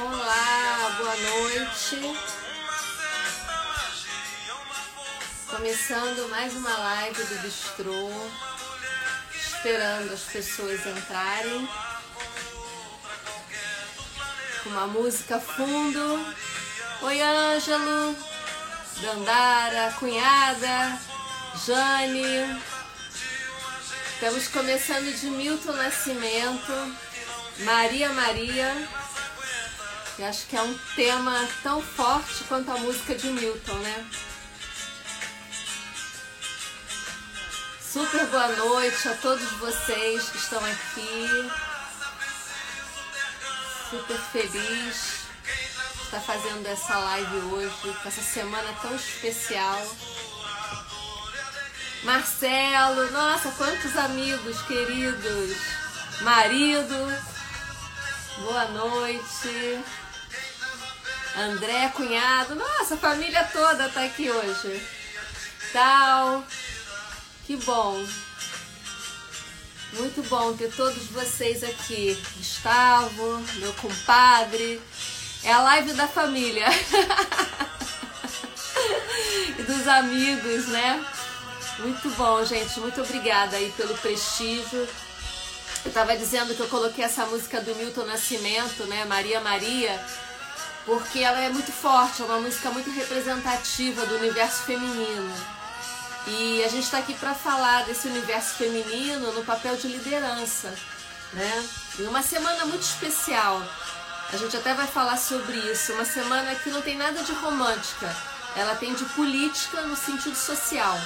Olá, boa noite. Começando mais uma live do Bistrô. Esperando as pessoas entrarem. Com uma música fundo. Oi, Ângelo. Dandara, cunhada. Jane. Estamos começando de Milton Nascimento. Maria Maria. Eu acho que é um tema tão forte quanto a música de Milton, né? Super boa noite a todos vocês que estão aqui. Super feliz de estar fazendo essa live hoje, com essa semana tão especial. Marcelo, nossa, quantos amigos queridos. Marido, boa noite. André, cunhado, nossa, a família toda tá aqui hoje. Tal. Que bom. Muito bom ter todos vocês aqui. Gustavo, meu compadre. É a live da família. e dos amigos, né? Muito bom, gente. Muito obrigada aí pelo prestígio. Eu tava dizendo que eu coloquei essa música do Milton Nascimento, né? Maria Maria, porque ela é muito forte, é uma música muito representativa do universo feminino. E a gente está aqui para falar desse universo feminino no papel de liderança, né? E uma semana muito especial. A gente até vai falar sobre isso. Uma semana que não tem nada de romântica. Ela tem de política no sentido social,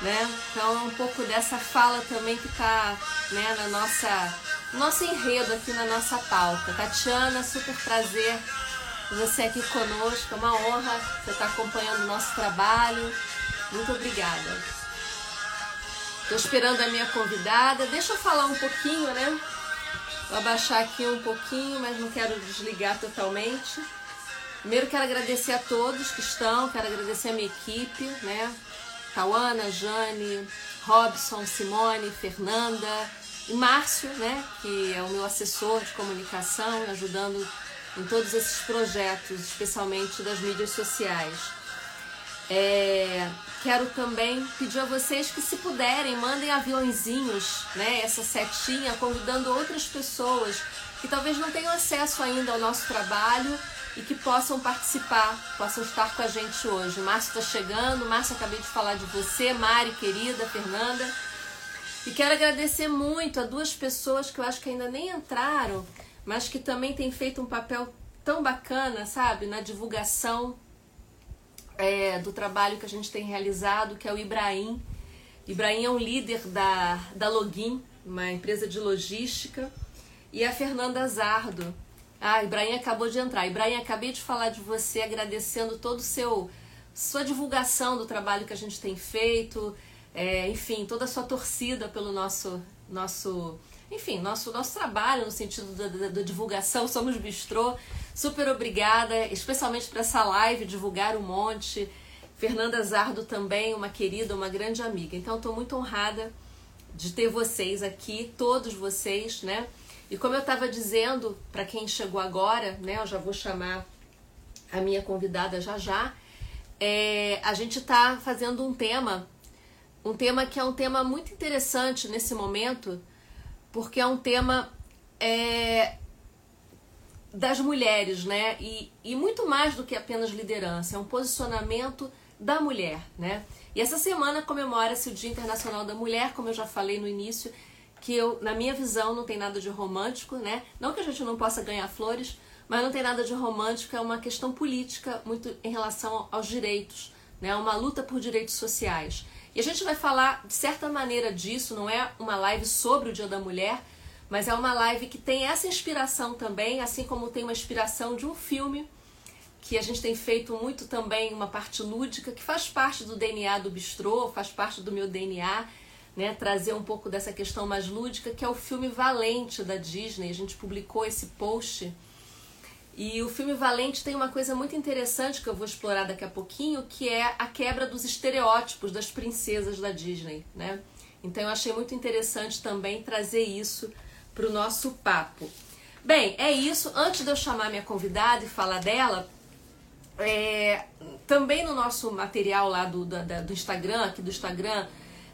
né? Então um pouco dessa fala também que está, né, na nossa nosso enredo aqui na nossa pauta. Tatiana, super prazer você aqui conosco, é uma honra você estar acompanhando o nosso trabalho. Muito obrigada. Estou esperando a minha convidada. Deixa eu falar um pouquinho, né? Vou abaixar aqui um pouquinho, mas não quero desligar totalmente. Primeiro quero agradecer a todos que estão, quero agradecer a minha equipe, né? Cauana, Jane, Robson, Simone, Fernanda e Márcio, né? Que é o meu assessor de comunicação, ajudando em todos esses projetos, especialmente das mídias sociais. É, quero também pedir a vocês que, se puderem, mandem aviãozinhos, né, essa setinha, convidando outras pessoas que talvez não tenham acesso ainda ao nosso trabalho e que possam participar, possam estar com a gente hoje. O Márcio está chegando, Márcio, acabei de falar de você, Mari, querida, Fernanda. E quero agradecer muito a duas pessoas que eu acho que ainda nem entraram, mas que também têm feito um papel tão bacana, sabe, na divulgação é, do trabalho que a gente tem realizado, que é o Ibrahim. Ibrahim é um líder da, da Login, uma empresa de logística, e a Fernanda Zardo. Ah, Ibrahim acabou de entrar. Ibrahim, acabei de falar de você, agradecendo todo o seu sua divulgação do trabalho que a gente tem feito, é, enfim, toda a sua torcida pelo nosso nosso enfim, nosso, nosso trabalho no sentido da, da, da divulgação, somos bistrô. Super obrigada, especialmente para essa live, divulgar um monte. Fernanda Zardo também, uma querida, uma grande amiga. Então, estou muito honrada de ter vocês aqui, todos vocês, né? E como eu estava dizendo, para quem chegou agora, né? Eu já vou chamar a minha convidada já já. É, a gente está fazendo um tema, um tema que é um tema muito interessante nesse momento, porque é um tema é, das mulheres, né? E, e muito mais do que apenas liderança, é um posicionamento da mulher, né? E essa semana comemora-se o Dia Internacional da Mulher, como eu já falei no início, que eu, na minha visão, não tem nada de romântico, né? Não que a gente não possa ganhar flores, mas não tem nada de romântico, é uma questão política muito em relação aos direitos, né? Uma luta por direitos sociais. E a gente vai falar de certa maneira disso, não é uma live sobre o Dia da Mulher, mas é uma live que tem essa inspiração também, assim como tem uma inspiração de um filme que a gente tem feito muito também, uma parte lúdica, que faz parte do DNA do Bistrô, faz parte do meu DNA, né? Trazer um pouco dessa questão mais lúdica, que é o filme Valente da Disney. A gente publicou esse post. E o filme Valente tem uma coisa muito interessante que eu vou explorar daqui a pouquinho, que é a quebra dos estereótipos das princesas da Disney, né? Então eu achei muito interessante também trazer isso para o nosso papo. Bem, é isso. Antes de eu chamar minha convidada e falar dela, é, também no nosso material lá do, do, do Instagram, aqui do Instagram,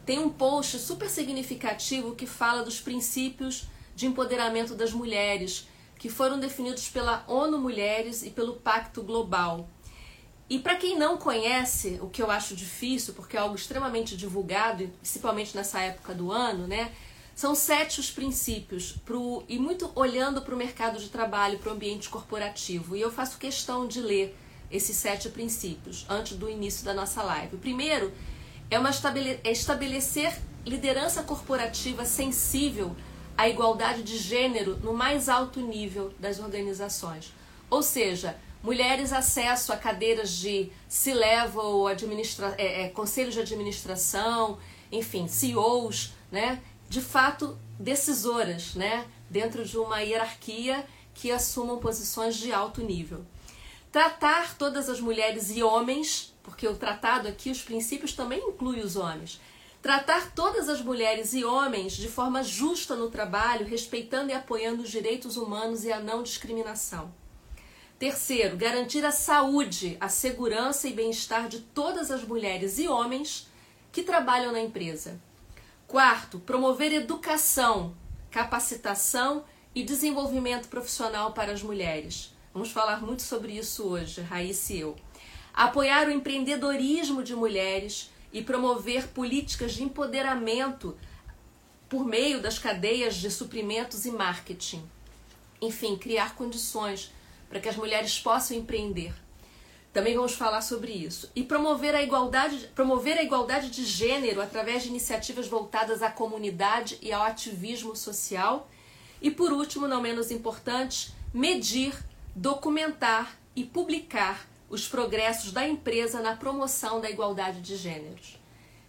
tem um post super significativo que fala dos princípios de empoderamento das mulheres, que foram definidos pela ONU Mulheres e pelo Pacto Global. E para quem não conhece, o que eu acho difícil, porque é algo extremamente divulgado, principalmente nessa época do ano, né? São sete os princípios, pro, e muito olhando para o mercado de trabalho, para o ambiente corporativo. E eu faço questão de ler esses sete princípios antes do início da nossa live. O primeiro é, uma estabele é estabelecer liderança corporativa sensível à igualdade de gênero no mais alto nível das organizações. Ou seja, mulheres acesso a cadeiras de C-level, é, é, conselhos de administração, enfim, CEOs, né? de fato decisoras, né, dentro de uma hierarquia que assumam posições de alto nível. Tratar todas as mulheres e homens, porque o tratado aqui, os princípios também inclui os homens. Tratar todas as mulheres e homens de forma justa no trabalho, respeitando e apoiando os direitos humanos e a não discriminação. Terceiro, garantir a saúde, a segurança e bem-estar de todas as mulheres e homens que trabalham na empresa. Quarto, promover educação, capacitação e desenvolvimento profissional para as mulheres. Vamos falar muito sobre isso hoje, Raíssa e eu. Apoiar o empreendedorismo de mulheres e promover políticas de empoderamento por meio das cadeias de suprimentos e marketing. Enfim, criar condições para que as mulheres possam empreender. Também vamos falar sobre isso. E promover a igualdade, promover a igualdade de gênero através de iniciativas voltadas à comunidade e ao ativismo social. E por último, não menos importante, medir, documentar e publicar os progressos da empresa na promoção da igualdade de gêneros.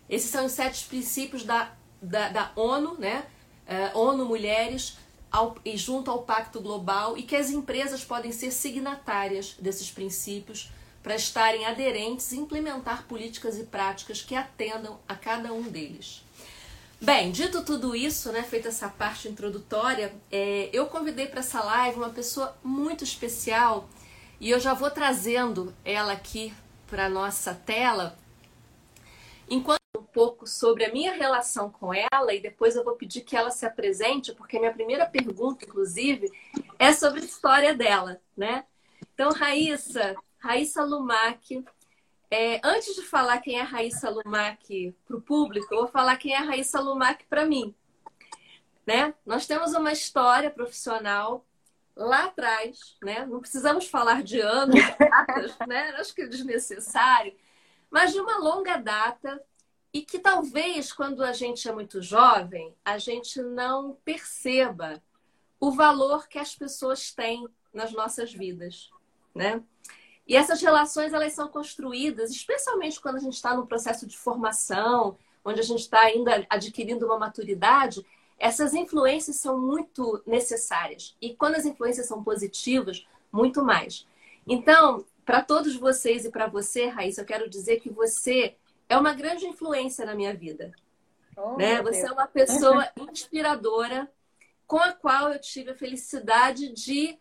Esses são os sete princípios da, da, da ONU, né? Uh, ONU Mulheres, ao, e junto ao Pacto Global, e que as empresas podem ser signatárias desses princípios para estarem aderentes e implementar políticas e práticas que atendam a cada um deles. Bem, dito tudo isso, né, feita essa parte introdutória, é, eu convidei para essa live uma pessoa muito especial e eu já vou trazendo ela aqui para nossa tela. Enquanto um pouco sobre a minha relação com ela e depois eu vou pedir que ela se apresente, porque minha primeira pergunta, inclusive, é sobre a história dela, né? Então, Raíssa, Raíssa Lumac. É, antes de falar quem é Raíssa Lumac para o público, eu vou falar quem é Raíssa Lumac para mim. Né? Nós temos uma história profissional lá atrás, né? Não precisamos falar de anos, datas, né? Acho que é desnecessário, mas de uma longa data e que talvez quando a gente é muito jovem, a gente não perceba o valor que as pessoas têm nas nossas vidas, né? E essas relações elas são construídas, especialmente quando a gente está no processo de formação, onde a gente está ainda adquirindo uma maturidade, essas influências são muito necessárias. E quando as influências são positivas, muito mais. Então, para todos vocês e para você, Raíssa, eu quero dizer que você é uma grande influência na minha vida. Oh, né? Você é uma pessoa inspiradora com a qual eu tive a felicidade de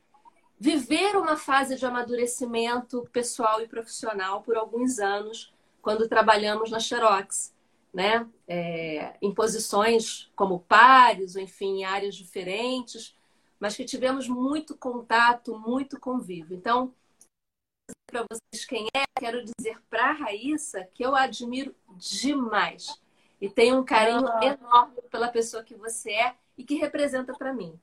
viver uma fase de amadurecimento pessoal e profissional por alguns anos, quando trabalhamos na Xerox, né? É, em posições como pares, ou enfim, em áreas diferentes, mas que tivemos muito contato, muito convívio. Então, para vocês quem é, quero dizer para a Raíssa que eu admiro demais e tenho um carinho ah. enorme pela pessoa que você é e que representa para mim.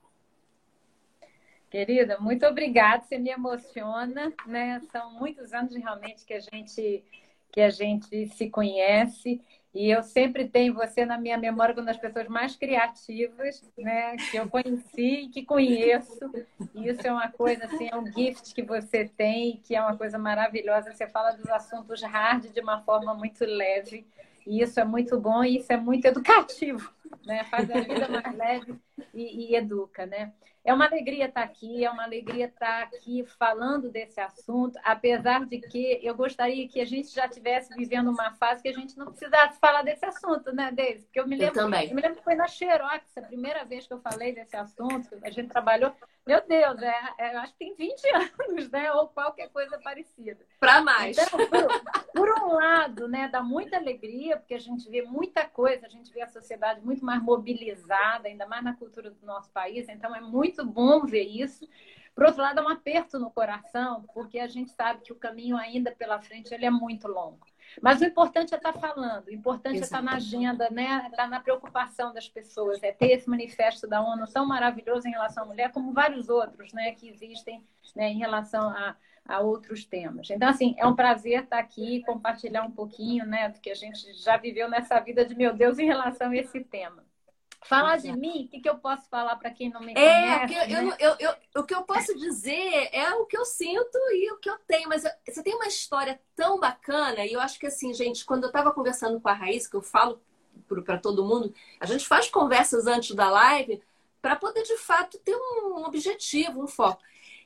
Querida, muito obrigada, você me emociona, né? São muitos anos realmente que a gente que a gente se conhece e eu sempre tenho você na minha memória como uma das pessoas mais criativas, né, que eu conheci e que conheço. E isso é uma coisa assim, é um gift que você tem, que é uma coisa maravilhosa. Você fala dos assuntos hard de uma forma muito leve. E isso é muito bom e isso é muito educativo. né? Faz a vida mais leve e, e educa, né? É uma alegria estar aqui, é uma alegria estar aqui falando desse assunto, apesar de que eu gostaria que a gente já estivesse vivendo uma fase que a gente não precisasse falar desse assunto, né, Deise? Porque eu me lembro, eu. Eu me lembro que foi na Xerox, a primeira vez que eu falei desse assunto, a gente trabalhou. Meu Deus, é, é, acho que tem 20 anos, né? Ou qualquer coisa parecida. Para mais. Então, por, por, um lado, né, dá muita alegria, porque a gente vê muita coisa, a gente vê a sociedade muito mais mobilizada, ainda mais na cultura do nosso país, então é muito bom ver isso. Por outro lado, é um aperto no coração, porque a gente sabe que o caminho ainda pela frente ele é muito longo. Mas o importante é estar falando, o importante Exato. é estar na agenda, né? estar na preocupação das pessoas, é ter esse manifesto da ONU tão maravilhoso em relação à mulher, como vários outros né? que existem né? em relação a, a outros temas. Então, assim, é um prazer estar aqui e compartilhar um pouquinho né, do que a gente já viveu nessa vida de meu Deus em relação a esse tema. Falar de mim, o que, que eu posso falar para quem não me é, conhece? É, né? eu, eu, eu, o que eu posso dizer é o que eu sinto e o que eu tenho. Mas você tem uma história tão bacana, e eu acho que assim, gente, quando eu estava conversando com a Raíssa, que eu falo para todo mundo, a gente faz conversas antes da live para poder, de fato, ter um objetivo, um foco.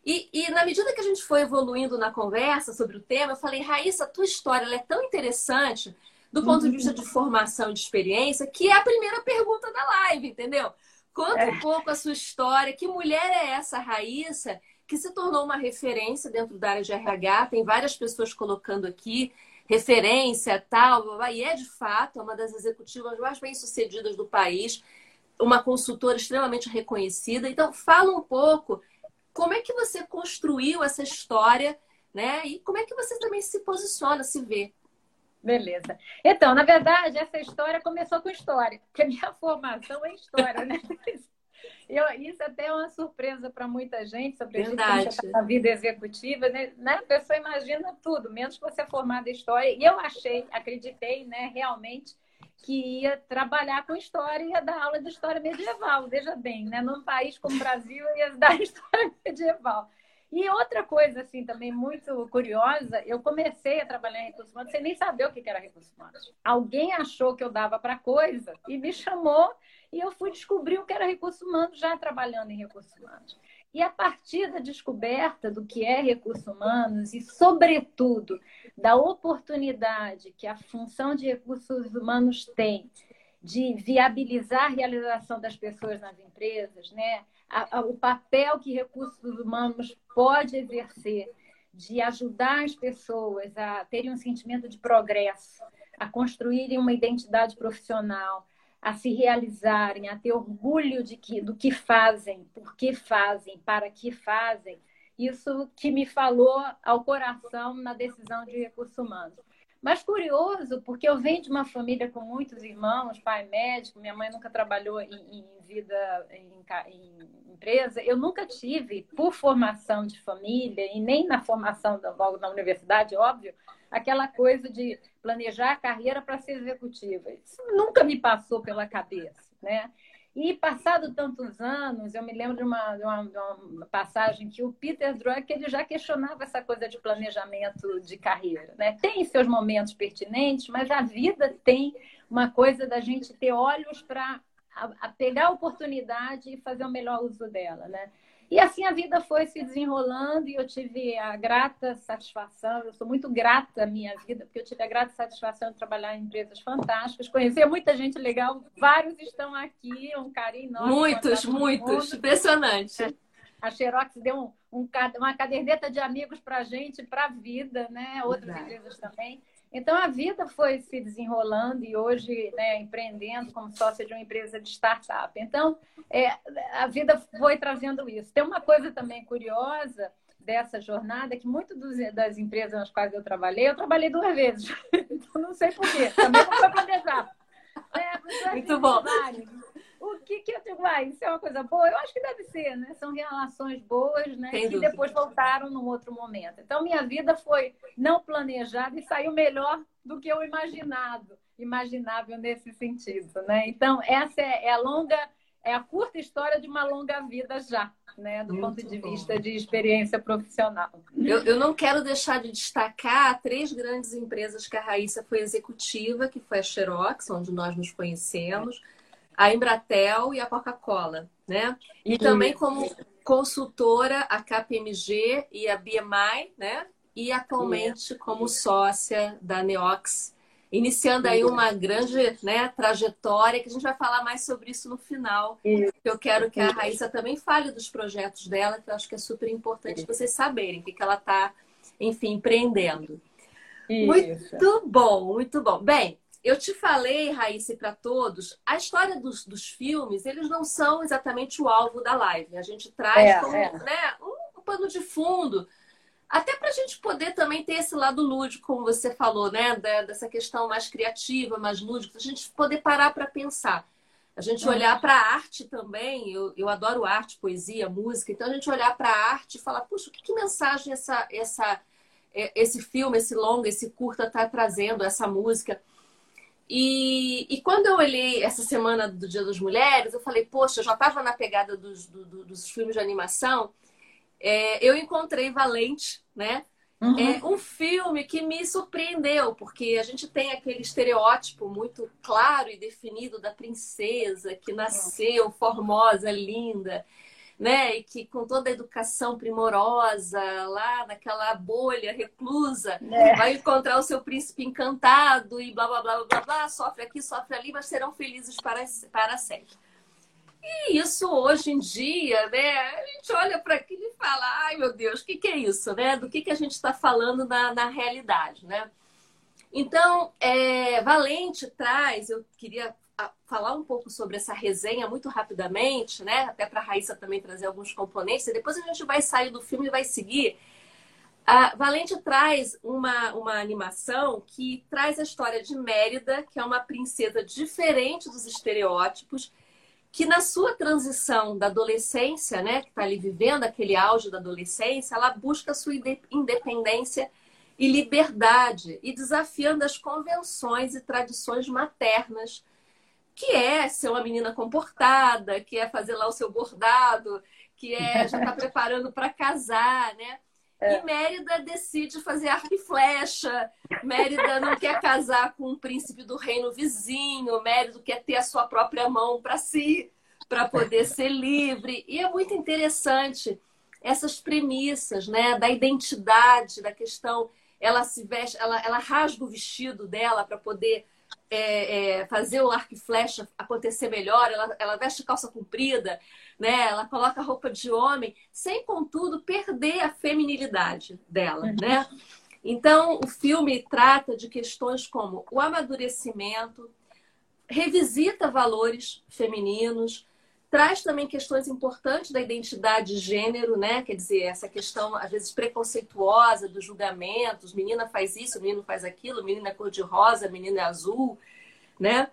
E, e, na medida que a gente foi evoluindo na conversa sobre o tema, eu falei, Raíssa, a tua história é tão interessante do ponto de vista de formação e de experiência, que é a primeira pergunta da live, entendeu? Conta um é. pouco a sua história. Que mulher é essa, Raíssa, que se tornou uma referência dentro da área de RH? Tem várias pessoas colocando aqui referência, tal, e é de fato uma das executivas mais bem-sucedidas do país, uma consultora extremamente reconhecida. Então, fala um pouco como é que você construiu essa história, né? E como é que você também se posiciona, se vê? Beleza. Então, na verdade, essa história começou com história, porque a minha formação é história, né? Eu, isso até é uma surpresa para muita gente, sobretudo Verdade. na vida executiva, né? A pessoa imagina tudo, menos que você é formada em história. E eu achei, acreditei, né, realmente, que ia trabalhar com história e ia dar aula de história medieval, veja bem, né? Num país como o Brasil, ia dar história medieval. E outra coisa, assim, também muito curiosa, eu comecei a trabalhar em recursos humanos sem nem saber o que era recursos humanos. Alguém achou que eu dava para coisa e me chamou e eu fui descobrir o que era recursos humanos já trabalhando em recursos humanos. E a partir da descoberta do que é recursos humanos e, sobretudo, da oportunidade que a função de recursos humanos tem de viabilizar a realização das pessoas nas empresas, né? A, a, o papel que recursos humanos pode exercer de ajudar as pessoas a terem um sentimento de progresso, a construírem uma identidade profissional, a se realizarem, a ter orgulho de que, do que fazem, por que fazem, para que fazem. Isso que me falou ao coração na decisão de recursos humanos. Mas curioso, porque eu venho de uma família com muitos irmãos, pai médico, minha mãe nunca trabalhou em, em vida em, em, empresa. Eu nunca tive, por formação de família e nem na formação da, logo na universidade, óbvio, aquela coisa de planejar a carreira para ser executiva. Isso nunca me passou pela cabeça, né? E passado tantos anos, eu me lembro de uma, de uma, de uma passagem que o Peter Drucker ele já questionava essa coisa de planejamento de carreira. Né? Tem seus momentos pertinentes, mas a vida tem uma coisa da gente ter olhos para pegar a oportunidade e fazer o melhor uso dela. Né? E assim a vida foi se desenrolando e eu tive a grata satisfação, eu sou muito grata à minha vida, porque eu tive a grata satisfação de trabalhar em empresas fantásticas, conhecer muita gente legal, vários estão aqui, um carinho enorme. Muitos, muitos, impressionante. A Xerox deu um, um, uma caderneta de amigos para a gente, para a vida, né? Outras empresas também. Então a vida foi se desenrolando e hoje né, empreendendo como sócia de uma empresa de startup. Então é, a vida foi trazendo isso. Tem uma coisa também curiosa dessa jornada que muitas das empresas nas quais eu trabalhei, eu trabalhei duas vezes. então não sei porquê. Também não foi planejar. É, Muito bom. Vários. O que, que eu digo, ah, isso é uma coisa boa? Eu acho que deve ser, né? São relações boas, né? que depois voltaram num outro momento. Então, minha vida foi não planejada e saiu melhor do que eu imaginado, imaginável nesse sentido, né? Então, essa é, é a longa, é a curta história de uma longa vida já. Né, do Muito ponto de bom. vista de experiência profissional. Eu, eu, não quero deixar de destacar três grandes empresas que a Raíssa foi executiva, que foi a Xerox, onde nós nos conhecemos, a Embratel e a Coca-Cola, né? E também como consultora a KPMG e a BMI, né? E atualmente como sócia da Neox, iniciando aí uma grande né, trajetória, que a gente vai falar mais sobre isso no final. Eu quero que a Raíssa também fale dos projetos dela, que eu acho que é super importante vocês saberem o que, que ela está, enfim, empreendendo. Isso. Muito bom, muito bom. Bem, eu te falei, Raíssa, para todos, a história dos, dos filmes, eles não são exatamente o alvo da live. A gente traz é, como, é. Né, um, pano de fundo, até para a gente poder também ter esse lado lúdico, como você falou, né? dessa questão mais criativa, mais lúdica, a gente poder parar para pensar. A gente é. olhar para a arte também, eu, eu adoro arte, poesia, música, então a gente olhar para a arte e falar, puxa, que, que mensagem essa, essa, é, esse filme, esse longa, esse curta está trazendo, essa música. E, e, quando eu olhei essa semana do Dia das Mulheres, eu falei, poxa, eu já estava na pegada dos, do, dos filmes de animação. É, eu encontrei Valente, né? Uhum. É um filme que me surpreendeu, porque a gente tem aquele estereótipo muito claro e definido da princesa que nasceu formosa, linda, né? E que com toda a educação primorosa, lá naquela bolha reclusa, é. vai encontrar o seu príncipe encantado e blá blá blá blá blá, sofre aqui, sofre ali, mas serão felizes para, para sempre. E isso hoje em dia, né? A gente olha para aquilo e fala, ai meu Deus, o que, que é isso, né? Do que, que a gente está falando na, na realidade, né? Então, é, Valente traz, eu queria falar um pouco sobre essa resenha muito rapidamente, né? Até para a Raíssa também trazer alguns componentes, e depois a gente vai sair do filme e vai seguir. A Valente traz uma, uma animação que traz a história de Mérida, que é uma princesa diferente dos estereótipos, que na sua transição da adolescência, né, que está ali vivendo aquele auge da adolescência, ela busca sua independência e liberdade e desafiando as convenções e tradições maternas que é ser uma menina comportada, que é fazer lá o seu bordado, que é já está preparando para casar, né? É. E Mérida decide fazer arco e flecha. Mérida não quer casar com um príncipe do reino vizinho. Mérida quer ter a sua própria mão para si, para poder ser livre. E é muito interessante essas premissas, né? Da identidade, da questão. Ela se veste, ela, ela rasga o vestido dela para poder é, é, fazer o arco e flecha acontecer melhor, ela, ela veste calça comprida, né? Ela coloca roupa de homem, sem contudo perder a feminilidade dela, uhum. né? Então, o filme trata de questões como o amadurecimento, revisita valores femininos, Traz também questões importantes da identidade de gênero, né? Quer dizer, essa questão, às vezes, preconceituosa dos julgamentos. Menina faz isso, menino faz aquilo, menina é cor-de-rosa, menina é azul, né?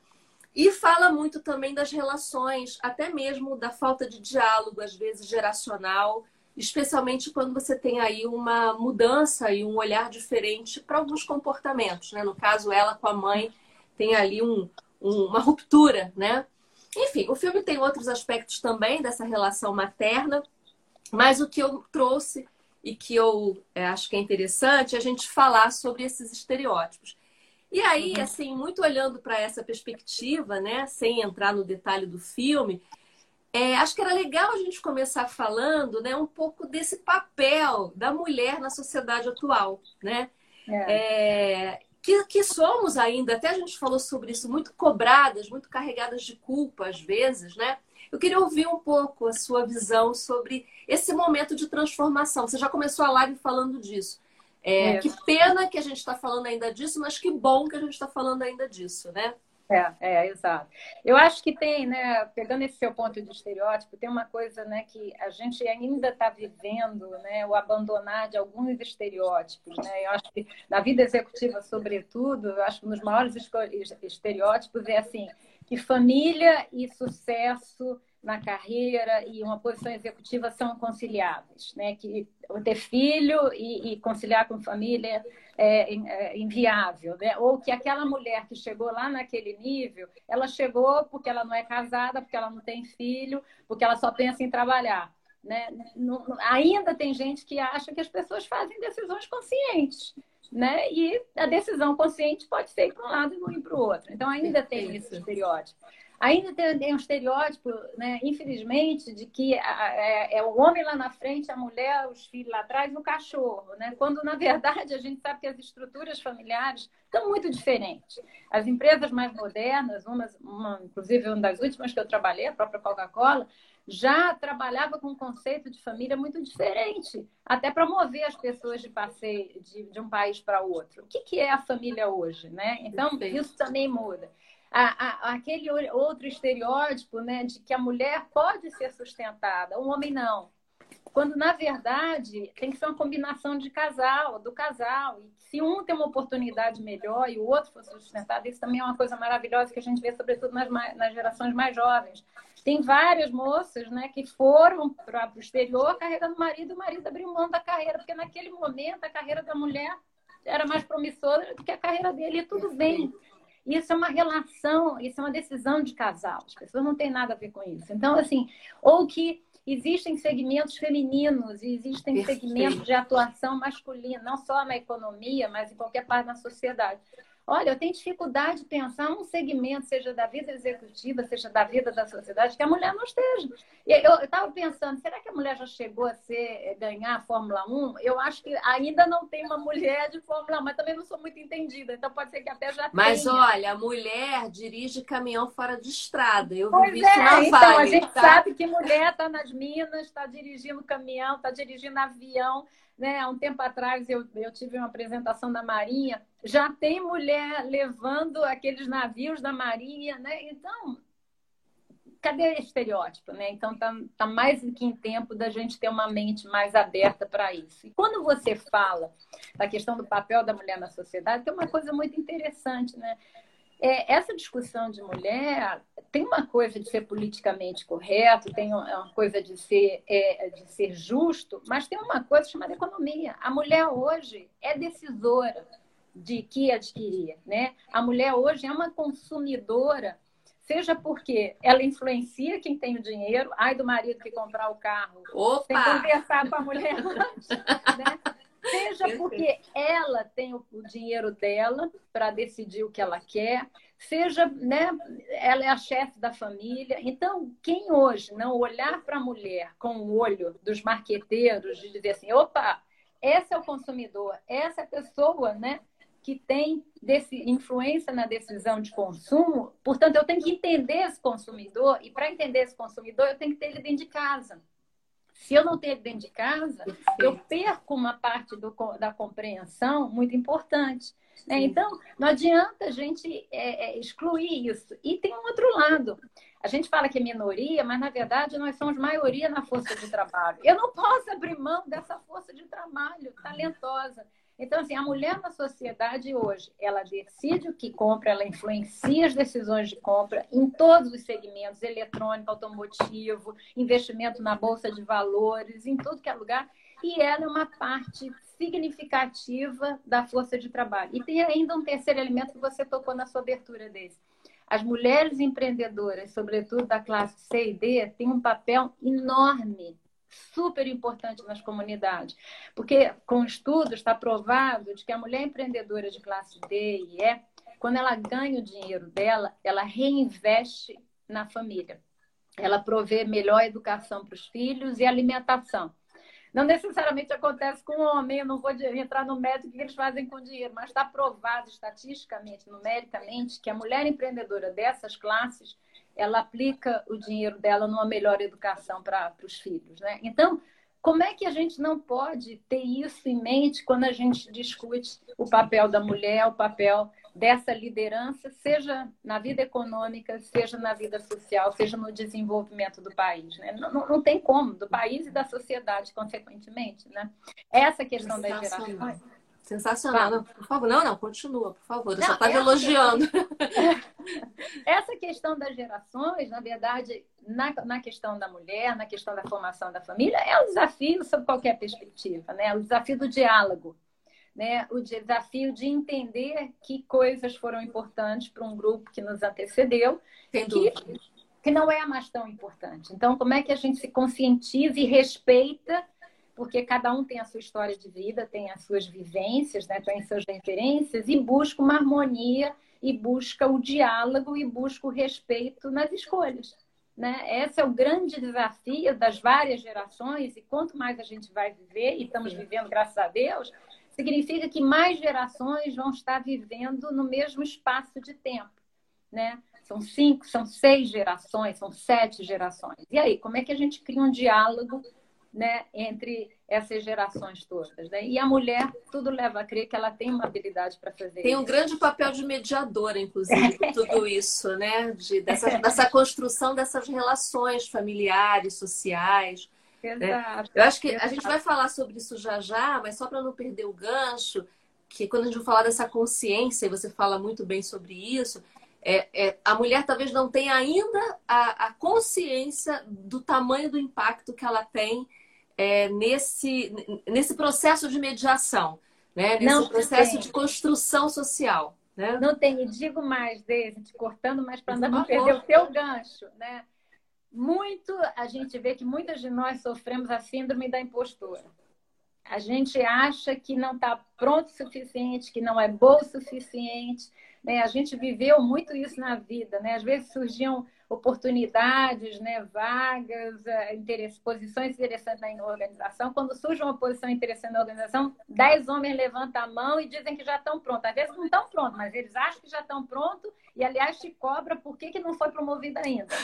E fala muito também das relações, até mesmo da falta de diálogo, às vezes geracional, especialmente quando você tem aí uma mudança e um olhar diferente para alguns comportamentos, né? No caso, ela com a mãe tem ali um, um, uma ruptura, né? Enfim, o filme tem outros aspectos também dessa relação materna, mas o que eu trouxe e que eu é, acho que é interessante é a gente falar sobre esses estereótipos. E aí, uhum. assim, muito olhando para essa perspectiva, né, sem entrar no detalhe do filme, é, acho que era legal a gente começar falando, né, um pouco desse papel da mulher na sociedade atual, né? É. É, que, que somos ainda, até a gente falou sobre isso, muito cobradas, muito carregadas de culpa às vezes, né? Eu queria ouvir um pouco a sua visão sobre esse momento de transformação. Você já começou a live falando disso. É, é. Que pena que a gente está falando ainda disso, mas que bom que a gente está falando ainda disso, né? É, é, exato. Eu acho que tem, né, pegando esse seu ponto de estereótipo, tem uma coisa, né, que a gente ainda está vivendo, né, o abandonar de alguns estereótipos, né. Eu acho que na vida executiva, sobretudo, eu acho que um dos maiores estereótipos é assim que família e sucesso na carreira e uma posição executiva são conciliáveis, né? Que ter filho e, e conciliar com família é, é, inviável, né? Ou que aquela mulher que chegou lá naquele nível, ela chegou porque ela não é casada, porque ela não tem filho, porque ela só pensa em trabalhar. Né? Ainda tem gente que acha que as pessoas fazem decisões conscientes. Né? E a decisão consciente pode ser para um lado e não ir para o outro. Então ainda tem esse estereótipo. Ainda tem, tem um estereótipo, né, infelizmente, de que é, é, o homem lá na frente, a mulher, os filhos lá atrás, o cachorro, né? Quando, na verdade, a gente sabe que as estruturas familiares estão muito diferentes. As empresas mais modernas, uma, uma, inclusive uma das últimas que eu trabalhei, a própria Coca-Cola, já trabalhava com um conceito de família muito diferente, até para mover as pessoas de passeio de, de um país para outro. O que, que, é a família hoje, né? Então, isso também muda a, a, aquele outro estereótipo né, de que a mulher pode ser sustentada, o homem não. Quando, na verdade, tem que ser uma combinação de casal, do casal. E se um tem uma oportunidade melhor e o outro for sustentado, isso também é uma coisa maravilhosa que a gente vê, sobretudo nas, nas gerações mais jovens. Tem várias moças né, que foram para o exterior carregando o marido e o marido abriu mão da carreira, porque naquele momento a carreira da mulher era mais promissora do que a carreira dele, e tudo bem. Isso é uma relação, isso é uma decisão de casal. As pessoas não têm nada a ver com isso. Então, assim, ou que existem segmentos femininos e existem Perfeito. segmentos de atuação masculina, não só na economia, mas em qualquer parte da sociedade. Olha, eu tenho dificuldade de pensar um segmento, seja da vida executiva, seja da vida da sociedade, que a mulher não esteja. Eu estava pensando, será que a mulher já chegou a ser, eh, ganhar a Fórmula 1? Eu acho que ainda não tem uma mulher de Fórmula 1, mas também não sou muito entendida, então pode ser que até já Mas tenha. olha, a mulher dirige caminhão fora de estrada. Eu pois vi é, isso na então, Vale, a gente tá? sabe que mulher está nas minas, está dirigindo caminhão, está dirigindo avião. Né? Há um tempo atrás eu, eu tive uma apresentação da Marinha, já tem mulher levando aqueles navios da Marinha, né? Então, cadê estereótipo, né? Então tá, tá mais do que em tempo da gente ter uma mente mais aberta para isso. E quando você fala da questão do papel da mulher na sociedade, tem uma coisa muito interessante, né? É, essa discussão de mulher tem uma coisa de ser politicamente correto, tem uma coisa de ser, é, de ser justo, mas tem uma coisa chamada economia. A mulher hoje é decisora de que adquirir, né? A mulher hoje é uma consumidora, seja porque ela influencia quem tem o dinheiro, ai do marido que comprar o carro, Opa! sem conversar com a mulher antes, né? Seja porque ela tem o, dinheiro dela para decidir o que ela quer, seja, né, ela é a chefe da família. Então, quem hoje não olhar para a mulher com o olho dos marqueteiros, de dizer assim, opa, esse é o consumidor, essa é a pessoa, né, que tem desse, influência na decisão de consumo, portanto, eu tenho que entender esse consumidor, e para entender esse consumidor, eu tenho que ter ele dentro de casa. Se eu não tenho dentro de casa, eu perco uma parte do, da compreensão muito importante. Né? Então, não adianta a gente é, é, excluir isso. E tem um outro lado. A gente fala que é minoria, mas na verdade nós somos maioria na força de trabalho. Eu não posso abrir mão dessa força de trabalho talentosa. Então, assim, a mulher na sociedade hoje, ela decide o que compra, ela influencia as decisões de compra em todos os segmentos, eletrônico, automotivo, investimento na bolsa de valores, em tudo que é lugar, e ela é uma parte significativa da força de trabalho. E tem ainda um terceiro elemento que você tocou na sua abertura desse. As mulheres empreendedoras, sobretudo da classe C e D, têm um papel enorme super importante nas comunidades. Porque com estudos está provado de que a mulher empreendedora de classe D e E, quando ela ganha o dinheiro dela, ela reinveste na família. Ela provê melhor educação para os filhos e alimentação. Não necessariamente acontece com o homem, eu não vou entrar no método que eles fazem com dinheiro, mas está provado estatisticamente, numericamente, que a mulher empreendedora dessas classes ela aplica o dinheiro dela numa melhor educação para os filhos, né? Então, como é que a gente não pode ter isso em mente quando a gente discute o papel da mulher, o papel dessa liderança, seja na vida econômica, seja na vida social, seja no desenvolvimento do país, né? Não, não, não tem como, do país e da sociedade, consequentemente, né? Essa questão das gerações Sensacional. Não, por favor, não, não, continua, por favor. Eu não, só estava elogiando. Essa questão das gerações, na verdade, na, na questão da mulher, na questão da formação da família, é um desafio sob qualquer perspectiva, né? O desafio do diálogo, né? O desafio de entender que coisas foram importantes para um grupo que nos antecedeu, que, que não é mais tão importante. Então, como é que a gente se conscientiza e respeita porque cada um tem a sua história de vida, tem as suas vivências, né, tem as suas referências e busca uma harmonia e busca o diálogo e busca o respeito nas escolhas. Né? Esse é o grande desafio das várias gerações, e quanto mais a gente vai viver, e estamos vivendo, graças a Deus, significa que mais gerações vão estar vivendo no mesmo espaço de tempo. Né? São cinco, são seis gerações, são sete gerações. E aí, como é que a gente cria um diálogo né, entre essas gerações todas. Né? E a mulher, tudo leva a crer que ela tem uma habilidade para fazer tem isso. um grande papel de mediadora, inclusive, de tudo isso, né? De, dessa, dessa construção dessas relações familiares, sociais. Né? Exato. Né? Eu acho que Exato. a gente vai falar sobre isso já já, mas só para não perder o gancho, que quando a gente falar dessa consciência, e você fala muito bem sobre isso, é, é, a mulher talvez não tenha ainda a, a consciência do tamanho do impacto que ela tem é, nesse, nesse processo de mediação, né? nesse não processo tem. de construção social. Né? Não tem, e digo mais, Deise, te cortando, mas para não perder o teu gancho. Né? Muito, a gente vê que muitas de nós sofremos a síndrome da impostora. A gente acha que não está pronto o suficiente, que não é bom o suficiente. Né? A gente viveu muito isso na vida. Né? Às vezes surgiam oportunidades, né, vagas, eh, interesse, posições interessantes na organização. Quando surge uma posição interessante na organização, dez homens levantam a mão e dizem que já estão prontos. Às vezes não estão prontos, mas eles acham que já estão prontos e, aliás, te cobra por que, que não foi promovida ainda.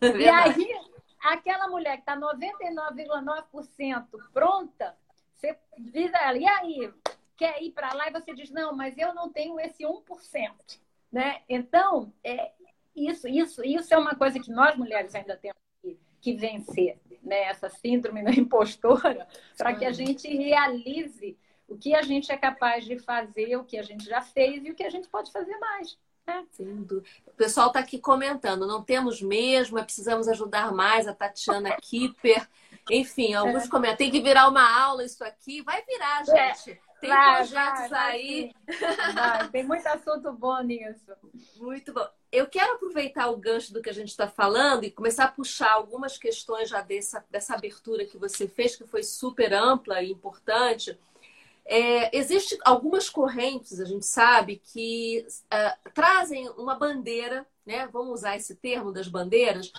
É e aí, aquela mulher que está 99,9% pronta, você diz a ela, e aí, quer ir para lá? E você diz, não, mas eu não tenho esse 1%. Né? Então, é, isso, isso, isso é uma coisa que nós mulheres ainda temos que, que vencer, né? Essa síndrome da impostora, para que a gente realize o que a gente é capaz de fazer, o que a gente já fez e o que a gente pode fazer mais. Né? O pessoal está aqui comentando, não temos mesmo, precisamos ajudar mais a Tatiana Kipper. Enfim, alguns é. comentam, tem que virar uma aula isso aqui. Vai virar, é. gente. É. Tem vai, projetos vai, aí. Vai, tem muito assunto bom nisso. Muito bom. Eu quero aproveitar o gancho do que a gente está falando e começar a puxar algumas questões já dessa, dessa abertura que você fez, que foi super ampla e importante. É, Existem algumas correntes, a gente sabe, que uh, trazem uma bandeira, né? vamos usar esse termo das bandeiras,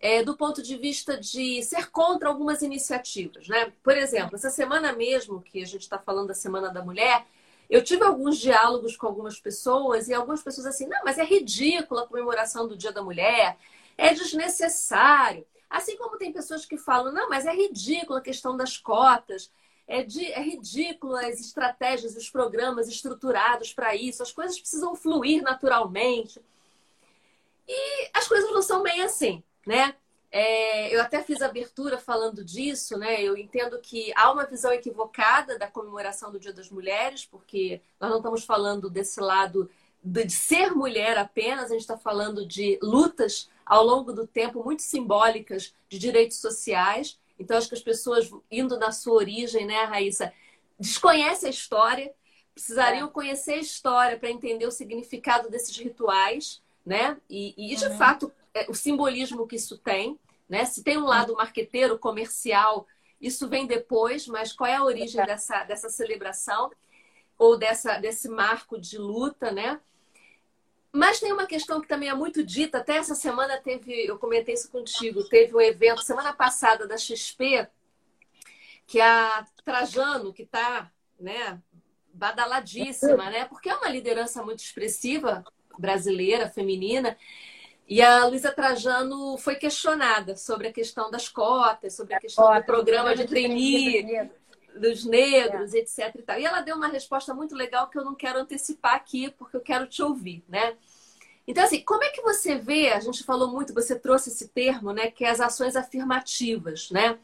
é, do ponto de vista de ser contra algumas iniciativas. Né? Por exemplo, essa semana mesmo, que a gente está falando da Semana da Mulher, eu tive alguns diálogos com algumas pessoas e algumas pessoas assim, não, mas é ridícula a comemoração do Dia da Mulher, é desnecessário. Assim como tem pessoas que falam, não, mas é ridícula a questão das cotas, é, de, é ridículo as estratégias, os programas estruturados para isso, as coisas precisam fluir naturalmente. E as coisas não são bem assim né? É, eu até fiz abertura falando disso, né? Eu entendo que há uma visão equivocada da comemoração do Dia das Mulheres, porque nós não estamos falando desse lado de ser mulher apenas, a gente está falando de lutas ao longo do tempo muito simbólicas de direitos sociais. Então, acho que as pessoas, indo na sua origem, né, Raíssa, desconhecem a história, precisariam é. conhecer a história para entender o significado desses rituais, né? E, e de uhum. fato, o simbolismo que isso tem, né? Se tem um lado marqueteiro, comercial, isso vem depois, mas qual é a origem dessa, dessa celebração ou dessa, desse marco de luta, né? Mas tem uma questão que também é muito dita, até essa semana teve, eu comentei isso contigo, teve um evento semana passada da XP, que é a Trajano, que está né, badaladíssima, né? Porque é uma liderança muito expressiva brasileira, feminina, e a Luísa Trajano foi questionada sobre a questão das cotas, sobre a questão Cota, do programa de trainee dos negros, é. etc. E, tal. e ela deu uma resposta muito legal que eu não quero antecipar aqui, porque eu quero te ouvir, né? Então, assim, como é que você vê, a gente falou muito, você trouxe esse termo, né, que é as ações afirmativas, né,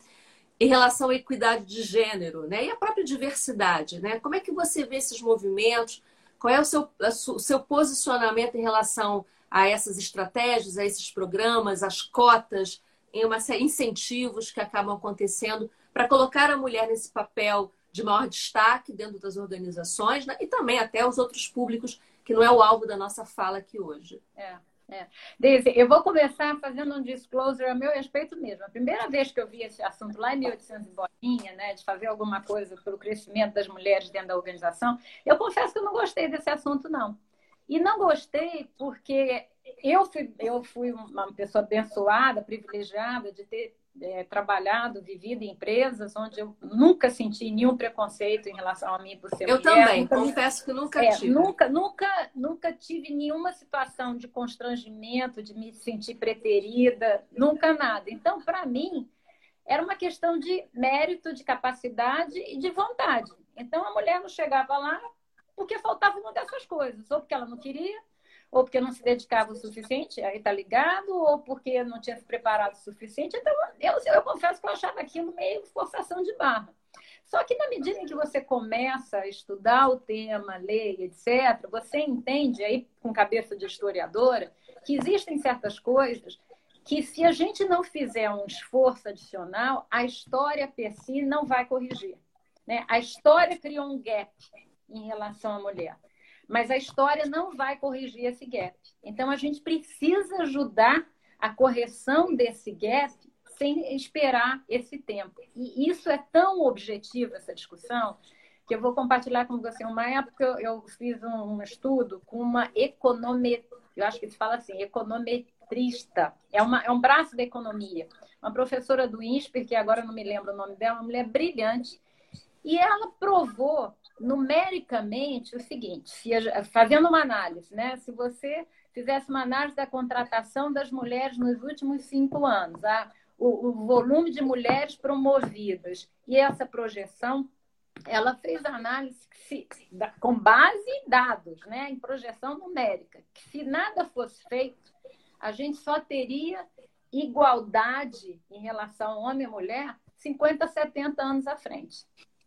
em relação à equidade de gênero, né, e a própria diversidade, né? Como é que você vê esses movimentos? Qual é o seu, o seu posicionamento em relação a essas estratégias, a esses programas, as cotas, em uma incentivos que acabam acontecendo para colocar a mulher nesse papel de maior destaque dentro das organizações né? e também até os outros públicos que não é o alvo da nossa fala aqui hoje. É. É. Deise, eu vou começar fazendo um disclosure a meu respeito mesmo. A primeira vez que eu vi esse assunto lá em 1800 bolinha, né, de fazer alguma coisa pelo crescimento das mulheres dentro da organização, eu confesso que eu não gostei desse assunto, não. E não gostei porque eu fui, eu fui uma pessoa abençoada, privilegiada de ter é, trabalhado, vivido em empresas onde eu nunca senti nenhum preconceito em relação a mim por ser eu mulher. Eu também, confesso que nunca é, tive. Nunca, nunca, nunca tive nenhuma situação de constrangimento, de me sentir preterida, nunca nada. Então, para mim, era uma questão de mérito, de capacidade e de vontade. Então, a mulher não chegava lá porque faltava uma dessas coisas, ou porque ela não queria, ou porque não se dedicava o suficiente, aí tá ligado, ou porque não tinha se preparado o suficiente. Então, eu, eu confesso que eu achava aquilo meio forçação de barra. Só que na medida em que você começa a estudar o tema, ler, etc., você entende aí, com cabeça de historiadora, que existem certas coisas que, se a gente não fizer um esforço adicional, a história per si não vai corrigir. Né? A história criou um gap em relação à mulher mas a história não vai corrigir esse gap. Então, a gente precisa ajudar a correção desse gap sem esperar esse tempo. E isso é tão objetivo, essa discussão, que eu vou compartilhar com você. Uma época eu fiz um, estudo com uma econometrista, eu acho que se fala assim, econometrista. É, uma, é um braço da economia. Uma professora do INSPER, que agora não me lembro o nome dela, uma mulher brilhante. E ela provou numericamente o seguinte, fazendo uma análise, né? Se você fizesse uma análise da contratação das mulheres nos últimos cinco anos, a, o, o, volume de mulheres promovidas e essa projeção, ela fez a análise se, com base em dados, né? Em projeção numérica, que se nada fosse feito, a gente só teria igualdade em relação homem e mulher 50, 70 anos à frente.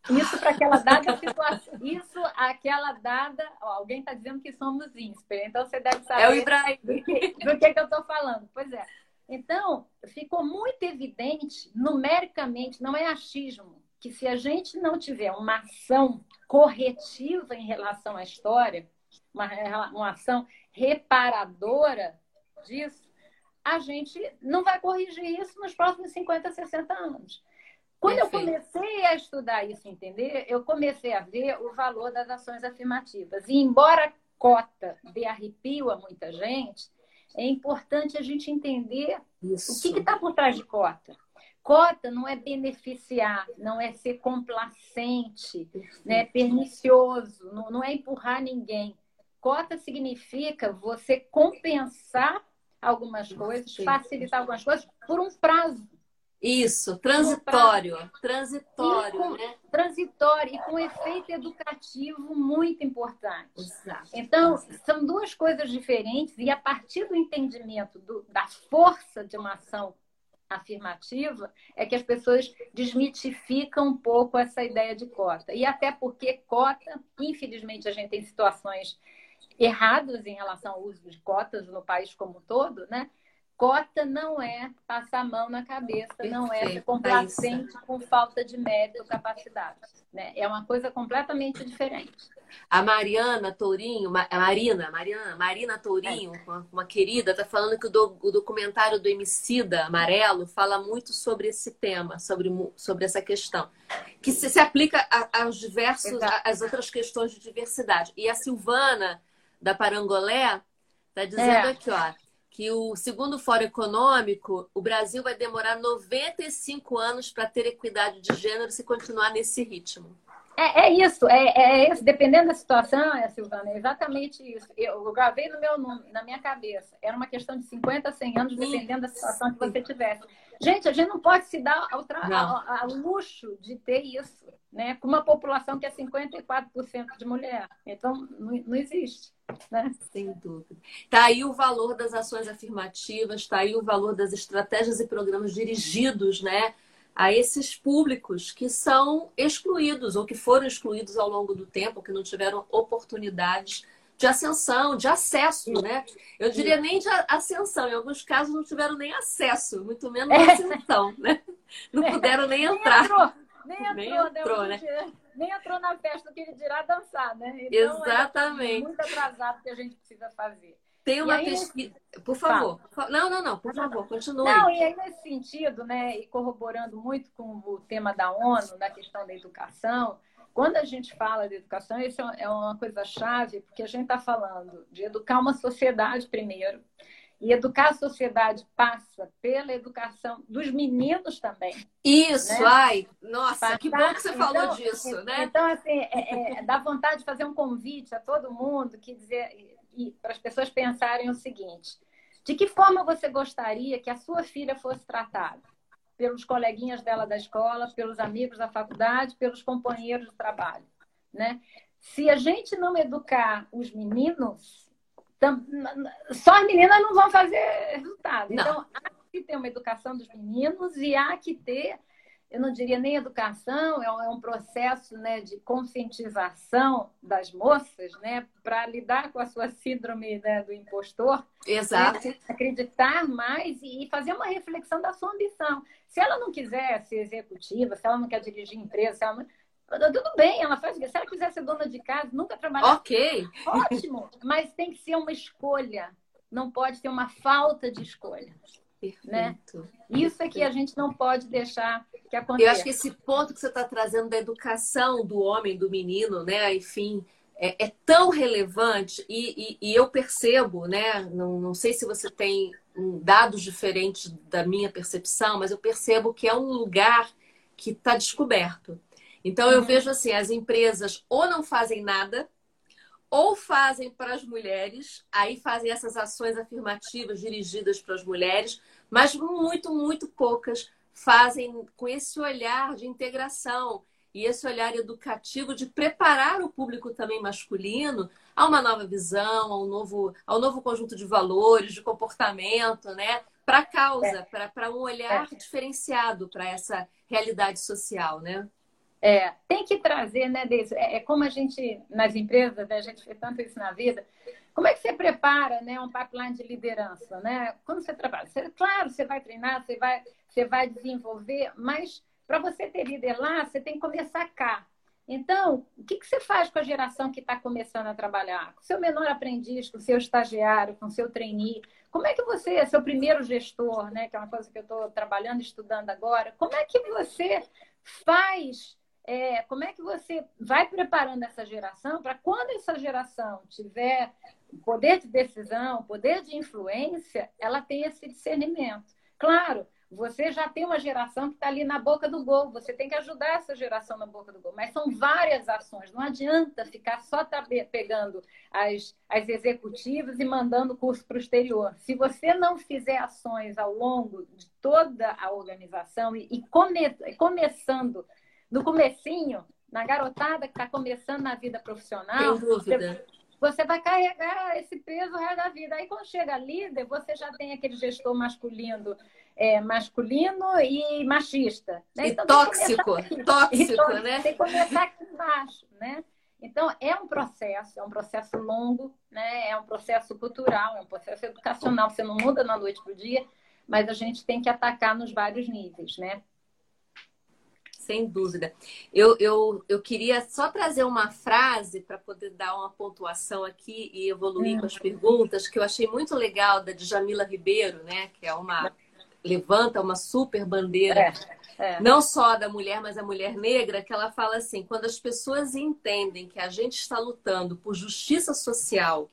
Isso para aquela dada situação. Isso, aquela dada. Ó, alguém está dizendo que somos ínsper, então você deve saber é o Ibrahim. do que, do que, que eu estou falando. Pois é. Então, ficou muito evidente, numericamente, não é achismo, que se a gente não tiver uma ação corretiva em relação à história, uma, uma ação reparadora disso, a gente não vai corrigir isso nos próximos 50, 60 anos. Quando Perfeito. eu comecei a estudar isso, entender, eu comecei a ver o valor das ações afirmativas. E embora cota dê arrepio a muita gente, é importante a gente entender isso. o que está por trás de cota. Cota não é beneficiar, não é ser complacente, né, pernicioso, não, não é empurrar ninguém. Cota significa você compensar algumas coisas, facilitar algumas coisas por um prazo. Isso, transitório. Transitório, com, né? Transitório e com efeito educativo muito importante. Exato. Então, são duas coisas diferentes, e a partir do entendimento do, da força de uma ação afirmativa, é que as pessoas desmitificam um pouco essa ideia de cota. E até porque cota, infelizmente, a gente tem situações erradas em relação ao uso de cotas no país como um todo, né? Cota não é passar a mão na cabeça, Perfeito, não é ser complacente é com falta de mérito ou capacidade. Né? É uma coisa completamente diferente. A Mariana Tourinho, a Marina, Mariana, Marina Tourinho, é. uma, uma, querida, está falando que o, do, o, documentário do Emicida Amarelo fala muito sobre esse tema, sobre, sobre essa questão, que se, se aplica a, aos diversos, às outras questões de diversidade. E a Silvana, da Parangolé, está dizendo é. aqui, ó que o segundo Fórum Econômico, o Brasil vai demorar 95 anos para ter equidade de gênero se continuar nesse ritmo. É, é isso, é, é isso. Dependendo da situação, é, Silvana, é exatamente isso. Eu gravei no meu, na minha cabeça. Era uma questão de 50, 100 anos, dependendo da situação que você tivesse. Gente, a gente não pode se dar ao, ao, ao luxo de ter isso, né? Com uma população que é 54% de mulher. Então, não, não existe. Né? Sem dúvida. Está aí o valor das ações afirmativas, está aí o valor das estratégias e programas dirigidos né, a esses públicos que são excluídos ou que foram excluídos ao longo do tempo, que não tiveram oportunidades de ascensão, de acesso, né? Eu diria nem de ascensão, em alguns casos não tiveram nem acesso, muito menos é. ascensão, né? Não puderam nem entrar. Nem entrou, nem entrou, nem entrou né? nem entrou na festa que ele dirá dançar, né? Então, é Exatamente. É muito atrasado que a gente precisa fazer. Tem uma aí, pesquisa. Por favor. Tá. Não, não, não, por favor, continue. Não, e aí nesse sentido, né, e corroborando muito com o tema da ONU, na questão da educação, quando a gente fala de educação, isso é uma coisa chave, porque a gente está falando de educar uma sociedade primeiro. E educar a sociedade passa pela educação dos meninos também. Isso, né? ai, nossa, Passar, que bom que você falou então, disso, né? Então, assim, é, é, dá vontade de fazer um convite a todo mundo que dizer, e, para as pessoas pensarem o seguinte: de que forma você gostaria que a sua filha fosse tratada? Pelos coleguinhas dela da escola, pelos amigos da faculdade, pelos companheiros de trabalho, né? Se a gente não educar os meninos, só as meninas não vão fazer resultado. Não. Então, há que ter uma educação dos meninos e há que ter, eu não diria nem educação, é um é processo né, de conscientização das moças, né, para lidar com a sua síndrome né, do impostor. Né, Exato. Né, acreditar mais e fazer uma reflexão da sua ambição. Se ela não quiser ser executiva, se ela não quer dirigir empresa, se ela não tudo bem, ela faz. Se ela quiser ser dona de casa, nunca trabalhar. Ok. Ótimo. Mas tem que ser uma escolha. Não pode ter uma falta de escolha. Perfeito. Né? Isso é que a gente não pode deixar que aconteça. Eu acho que esse ponto que você está trazendo da educação do homem, do menino, né? Enfim, é, é tão relevante e, e, e, eu percebo, né? Não, não sei se você tem dados diferentes da minha percepção, mas eu percebo que é um lugar que está descoberto. Então eu uhum. vejo assim, as empresas ou não fazem nada, ou fazem para as mulheres, aí fazem essas ações afirmativas dirigidas para as mulheres, mas muito, muito poucas fazem com esse olhar de integração e esse olhar educativo de preparar o público também masculino a uma nova visão, ao novo, ao novo conjunto de valores, de comportamento, né? Para a causa, é. para um olhar é. diferenciado para essa realidade social, né? É, tem que trazer, né, Deise? É, é, como a gente, nas empresas, né, a gente fez tanto isso na vida. Como é que você prepara né, um pipeline de liderança? Né? Quando você trabalha, você, claro, você vai treinar, você vai, você vai desenvolver, mas para você ter líder lá, você tem que começar cá. Então, o que, que você faz com a geração que está começando a trabalhar? Com seu menor aprendiz, com seu estagiário, com seu trainee? Como é que você, seu primeiro gestor, né, que é uma coisa que eu estou trabalhando, estudando agora, como é que você faz é, como é que você vai preparando essa geração para quando essa geração tiver poder de decisão, poder de influência, ela tem esse discernimento. Claro, você já tem uma geração que está ali na boca do gol, você tem que ajudar essa geração na boca do gol, mas são várias ações, não adianta ficar só pegando as, as executivas e mandando curso para o exterior. Se você não fizer ações ao longo de toda a organização e, e come, começando no comecinho, na garotada que está começando na vida profissional, você, você, vai carregar esse peso o resto da vida. Aí quando chega líder, você já tem aquele gestor masculino, é, masculino e machista. Né? Então, e tóxico, tóxico, então, né? Tem que começar aqui embaixo, né? Então, é um processo, é um processo longo, né? é um processo cultural, é um processo educacional. Você não muda da noite para o dia, mas a gente tem que atacar nos vários níveis, né? Sem dúvida. Eu, eu, eu queria só trazer uma frase para poder dar uma pontuação aqui e evoluir hum. com as perguntas, que eu achei muito legal da Djamila Ribeiro, né? Que é uma. levanta uma super bandeira. É, é. Não só da mulher, mas a mulher negra, que ela fala assim: quando as pessoas entendem que a gente está lutando por justiça social,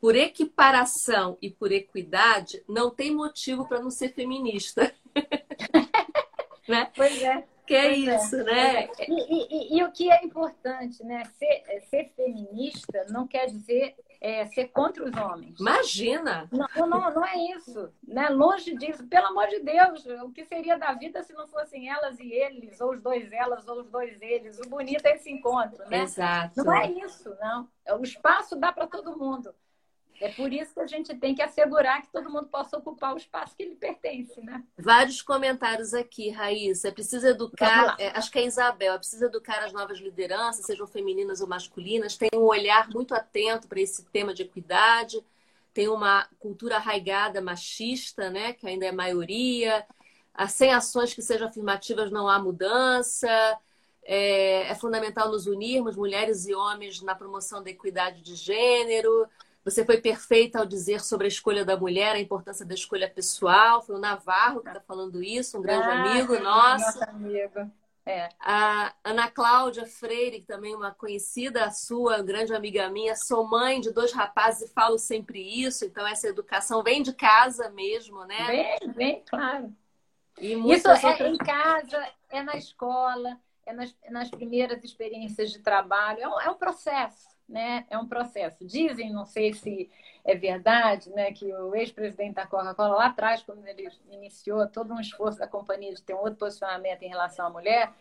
por equiparação e por equidade, não tem motivo para não ser feminista. né? Pois é que é isso, é. né? E, e, e, o que é importante, né? Ser, é, ser feminista não quer dizer é, ser contra os homens. Imagina! Não, não, não é isso. Né? Longe disso. Pelo amor de Deus, o que seria da vida se não fossem elas e eles, ou os dois elas, ou os dois eles? O bonito é esse encontro, né? Exato. Não é isso, não. O espaço dá para todo mundo. É por isso que a gente tem que assegurar que todo mundo possa ocupar o espaço que lhe pertence, né? Vários comentários aqui, Raíssa. É preciso educar, é, acho que é Isabel, é preciso educar as novas lideranças, sejam femininas ou masculinas, tem um olhar muito atento para esse tema de equidade, tem uma cultura arraigada machista, né, que ainda é maioria. Sem ações que sejam afirmativas não há mudança. É, é fundamental nos unirmos, mulheres e homens, na promoção da equidade de gênero. Você foi perfeita ao dizer sobre a escolha da mulher, a importância da escolha pessoal. Foi o Navarro que está falando isso, um grande ah, amigo nosso. Nosso amigo. É. A Ana Cláudia Freire, que também é uma conhecida sua, grande amiga minha, sou mãe de dois rapazes e falo sempre isso, então essa educação vem de casa mesmo, né? Vem, vem, claro. E isso é outras... em casa, é na escola, é nas, nas primeiras experiências de trabalho, é um, é um processo né? É um processo. Dizem, não sei se é verdade, né, que o ex-presidente da Coca-Cola lá atrás, quando ele iniciou todo um esforço da companhia de ter um outro posicionamento em relação à mulher,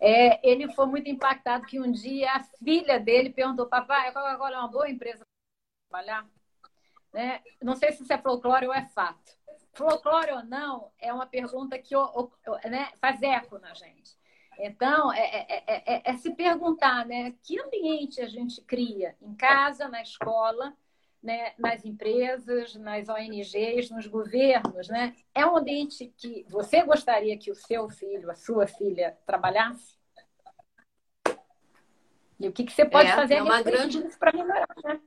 é, ele foi muito impactado que um dia a filha dele perguntou: "Papai, a Coca-Cola é uma boa empresa para trabalhar?" Né? Não sei se isso é folclore ou é fato. Folclore ou não é uma pergunta que né, faz eco na gente. Então, é, é, é, é, se perguntar, né? Que ambiente a gente cria em casa, na escola, né, nas empresas, nas ONGs, nos governos, né? É um ambiente que você gostaria que o seu filho, a sua filha, trabalhasse? E o que, que você pode fazer é uma grande para melhorar, né?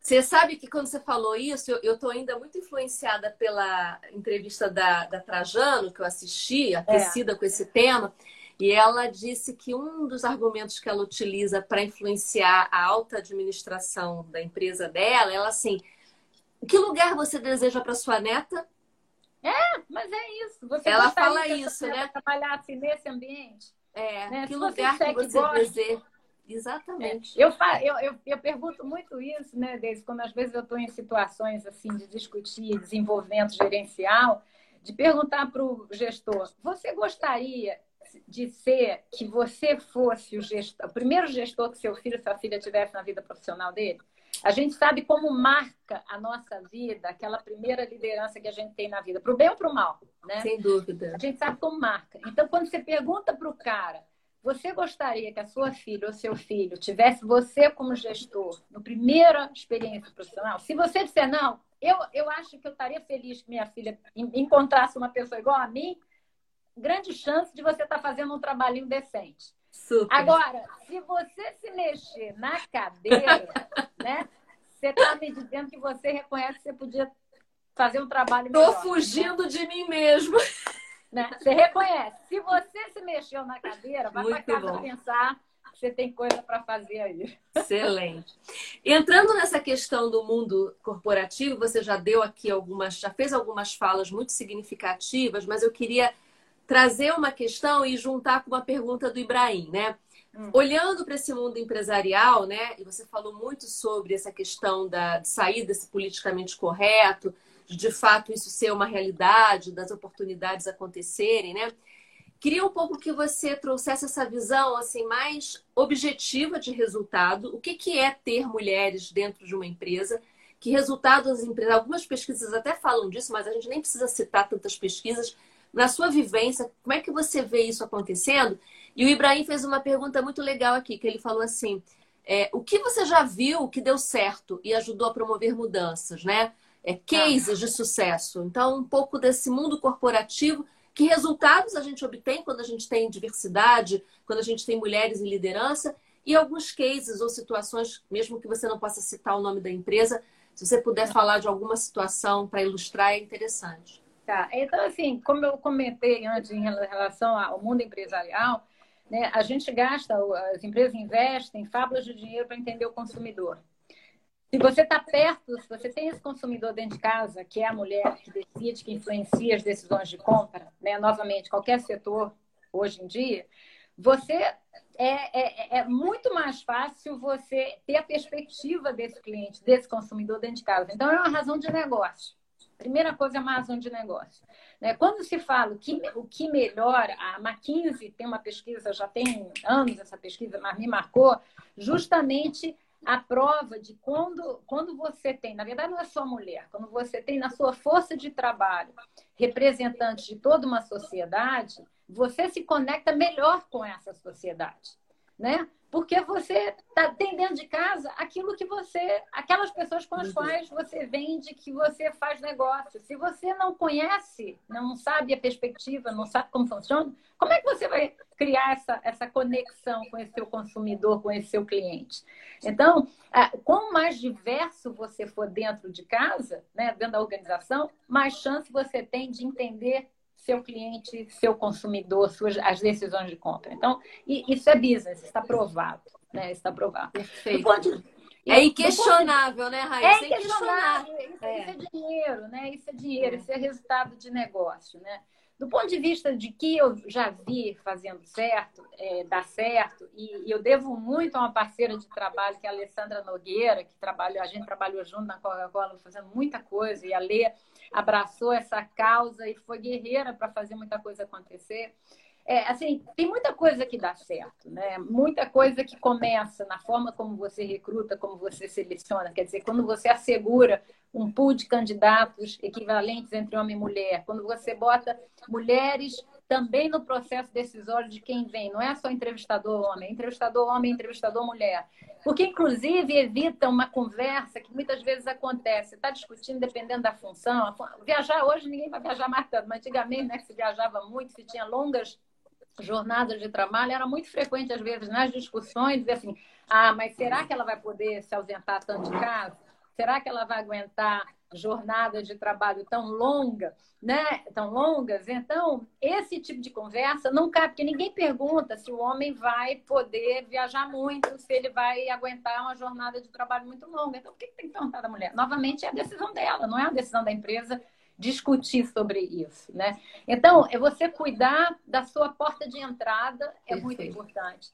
Você sabe que quando você falou isso, eu estou ainda muito influenciada pela entrevista da, da Trajano, que eu assisti, aquecida é. com esse tema. E ela disse que um dos argumentos que ela utiliza para influenciar a alta administração da empresa dela, ela assim, que lugar você deseja para sua neta? É, mas é isso. Você ela fala isso, né? Trabalhasse nesse ambiente. É, né? que Se lugar você que você gosta, deseja? Exatamente. É. Eu, eu, eu, eu, pergunto muito isso, né, Desde quando às vezes eu estou em situações assim de discutir desenvolvimento gerencial, de perguntar para o gestor: você gostaria de ser que você fosse o gestor, o primeiro gestor que seu filho, sua filha tivesse na vida profissional dele? A gente sabe como marca a nossa vida, aquela primeira liderança que a gente tem na vida, para o bem ou para o mal, né? Sem dúvida. A gente sabe como marca. Então, quando você pergunta para o cara, você gostaria que a sua filha ou seu filho tivesse você como gestor no primeira experiência profissional? Se você disser não, eu, eu acho que eu estaria feliz que minha filha encontrasse uma pessoa igual a mim, grande chance de você estar tá fazendo um trabalhinho decente. Super. Agora, se você se mexer na cadeira, né? Você está me dizendo que você reconhece que você podia fazer um trabalho melhor. Estou fugindo né? de mim mesmo. Né? Você reconhece. Se você se mexeu na cadeira, vai para casa bom. pensar que você tem coisa para fazer aí. Excelente. Entrando nessa questão do mundo corporativo, você já deu aqui algumas, já fez algumas falas muito significativas, mas eu queria trazer uma questão e juntar com uma pergunta do Ibrahim, né? Hum. Olhando para esse mundo empresarial, né? E você falou muito sobre essa questão da, de sair desse politicamente correto, de, de fato isso ser uma realidade, das oportunidades acontecerem, né? Queria um pouco que você trouxesse essa visão assim mais objetiva de resultado. O que, que é ter mulheres dentro de uma empresa? Que resultados das empresas? Algumas pesquisas até falam disso, mas a gente nem precisa citar tantas pesquisas na sua vivência, como é que você vê isso acontecendo? E o Ibrahim fez uma pergunta muito legal aqui, que ele falou assim: é, o que você já viu que deu certo e ajudou a promover mudanças, né? É, cases de sucesso. Então, um pouco desse mundo corporativo, que resultados a gente obtém quando a gente tem diversidade, quando a gente tem mulheres em liderança, e alguns cases ou situações, mesmo que você não possa citar o nome da empresa, se você puder falar de alguma situação para ilustrar, é interessante. Tá. Então, assim, como eu comentei antes em relação ao mundo empresarial, né, a gente gasta, as empresas investem fábulas de dinheiro para entender o consumidor. Se você está perto, se você tem esse consumidor dentro de casa, que é a mulher que decide, que influencia as decisões de compra, né, novamente, qualquer setor hoje em dia, você é, é, é, muito mais fácil você ter a perspectiva desse cliente, desse consumidor dentro de casa. Então, é uma razão de negócio. Primeira coisa é razão de negócio. Né? Quando se fala o que, o que melhora, a McKinsey tem uma pesquisa, já tem anos essa pesquisa, mas me marcou, justamente a prova de quando, quando você tem, na verdade não é só mulher, quando você tem na sua força de trabalho representantes de toda uma sociedade, você se conecta melhor com essa sociedade, né? Porque você tá, tem dentro de casa aquilo que você, aquelas pessoas com as quais você vende, que você faz negócio. Se você não conhece, não sabe a perspectiva, não sabe como funciona, como é que você vai criar essa, essa conexão com esse seu consumidor, com esse seu cliente? Então, quanto mais diverso você for dentro de casa, né, dentro da organização, mais chance você tem de entender seu cliente, seu consumidor, suas, as decisões de compra. Então, isso é business, está provado. Né? Está provado. Perfeito. É inquestionável, né, Raíssa? É inquestionável. Isso é. isso é dinheiro, né? Isso é dinheiro, é. isso é resultado de negócio, né? Do ponto de vista de que eu já vi fazendo certo, é, dar certo, e, e, eu devo muito a uma parceira de trabalho, que é a Alessandra Nogueira, que trabalhou, a gente trabalhou junto na Coca-Cola, fazendo muita coisa, e a Lê abraçou essa causa e foi guerreira para fazer muita coisa acontecer. É, assim, tem muita coisa que dá certo, né? Muita coisa que começa na forma como você recruta, como você seleciona. Quer dizer, quando você assegura um pool de candidatos equivalentes entre homem e mulher, quando você bota mulheres também no processo decisório de quem vem, não é só entrevistador homem, entrevistador homem, entrevistador mulher. Porque, inclusive, evita uma conversa que muitas vezes acontece. Está discutindo dependendo da função. Viajar hoje, ninguém vai viajar mais tanto, mas antigamente né, se viajava muito, se tinha longas jornadas de trabalho, era muito frequente, às vezes, nas discussões, dizer assim, ah, mas será que ela vai poder se ausentar tanto de casa? Será que ela vai aguentar jornadas de trabalho tão longa, né? Tão longas? Então, esse tipo de conversa não cabe, porque ninguém pergunta se o homem vai poder viajar muito, se ele vai aguentar uma jornada de trabalho muito longa. Então, por que tem que perguntar da mulher? Novamente, é a decisão dela, não é a decisão da empresa discutir sobre isso, né? Então, é você cuidar da sua porta de entrada é Perfeito. muito importante.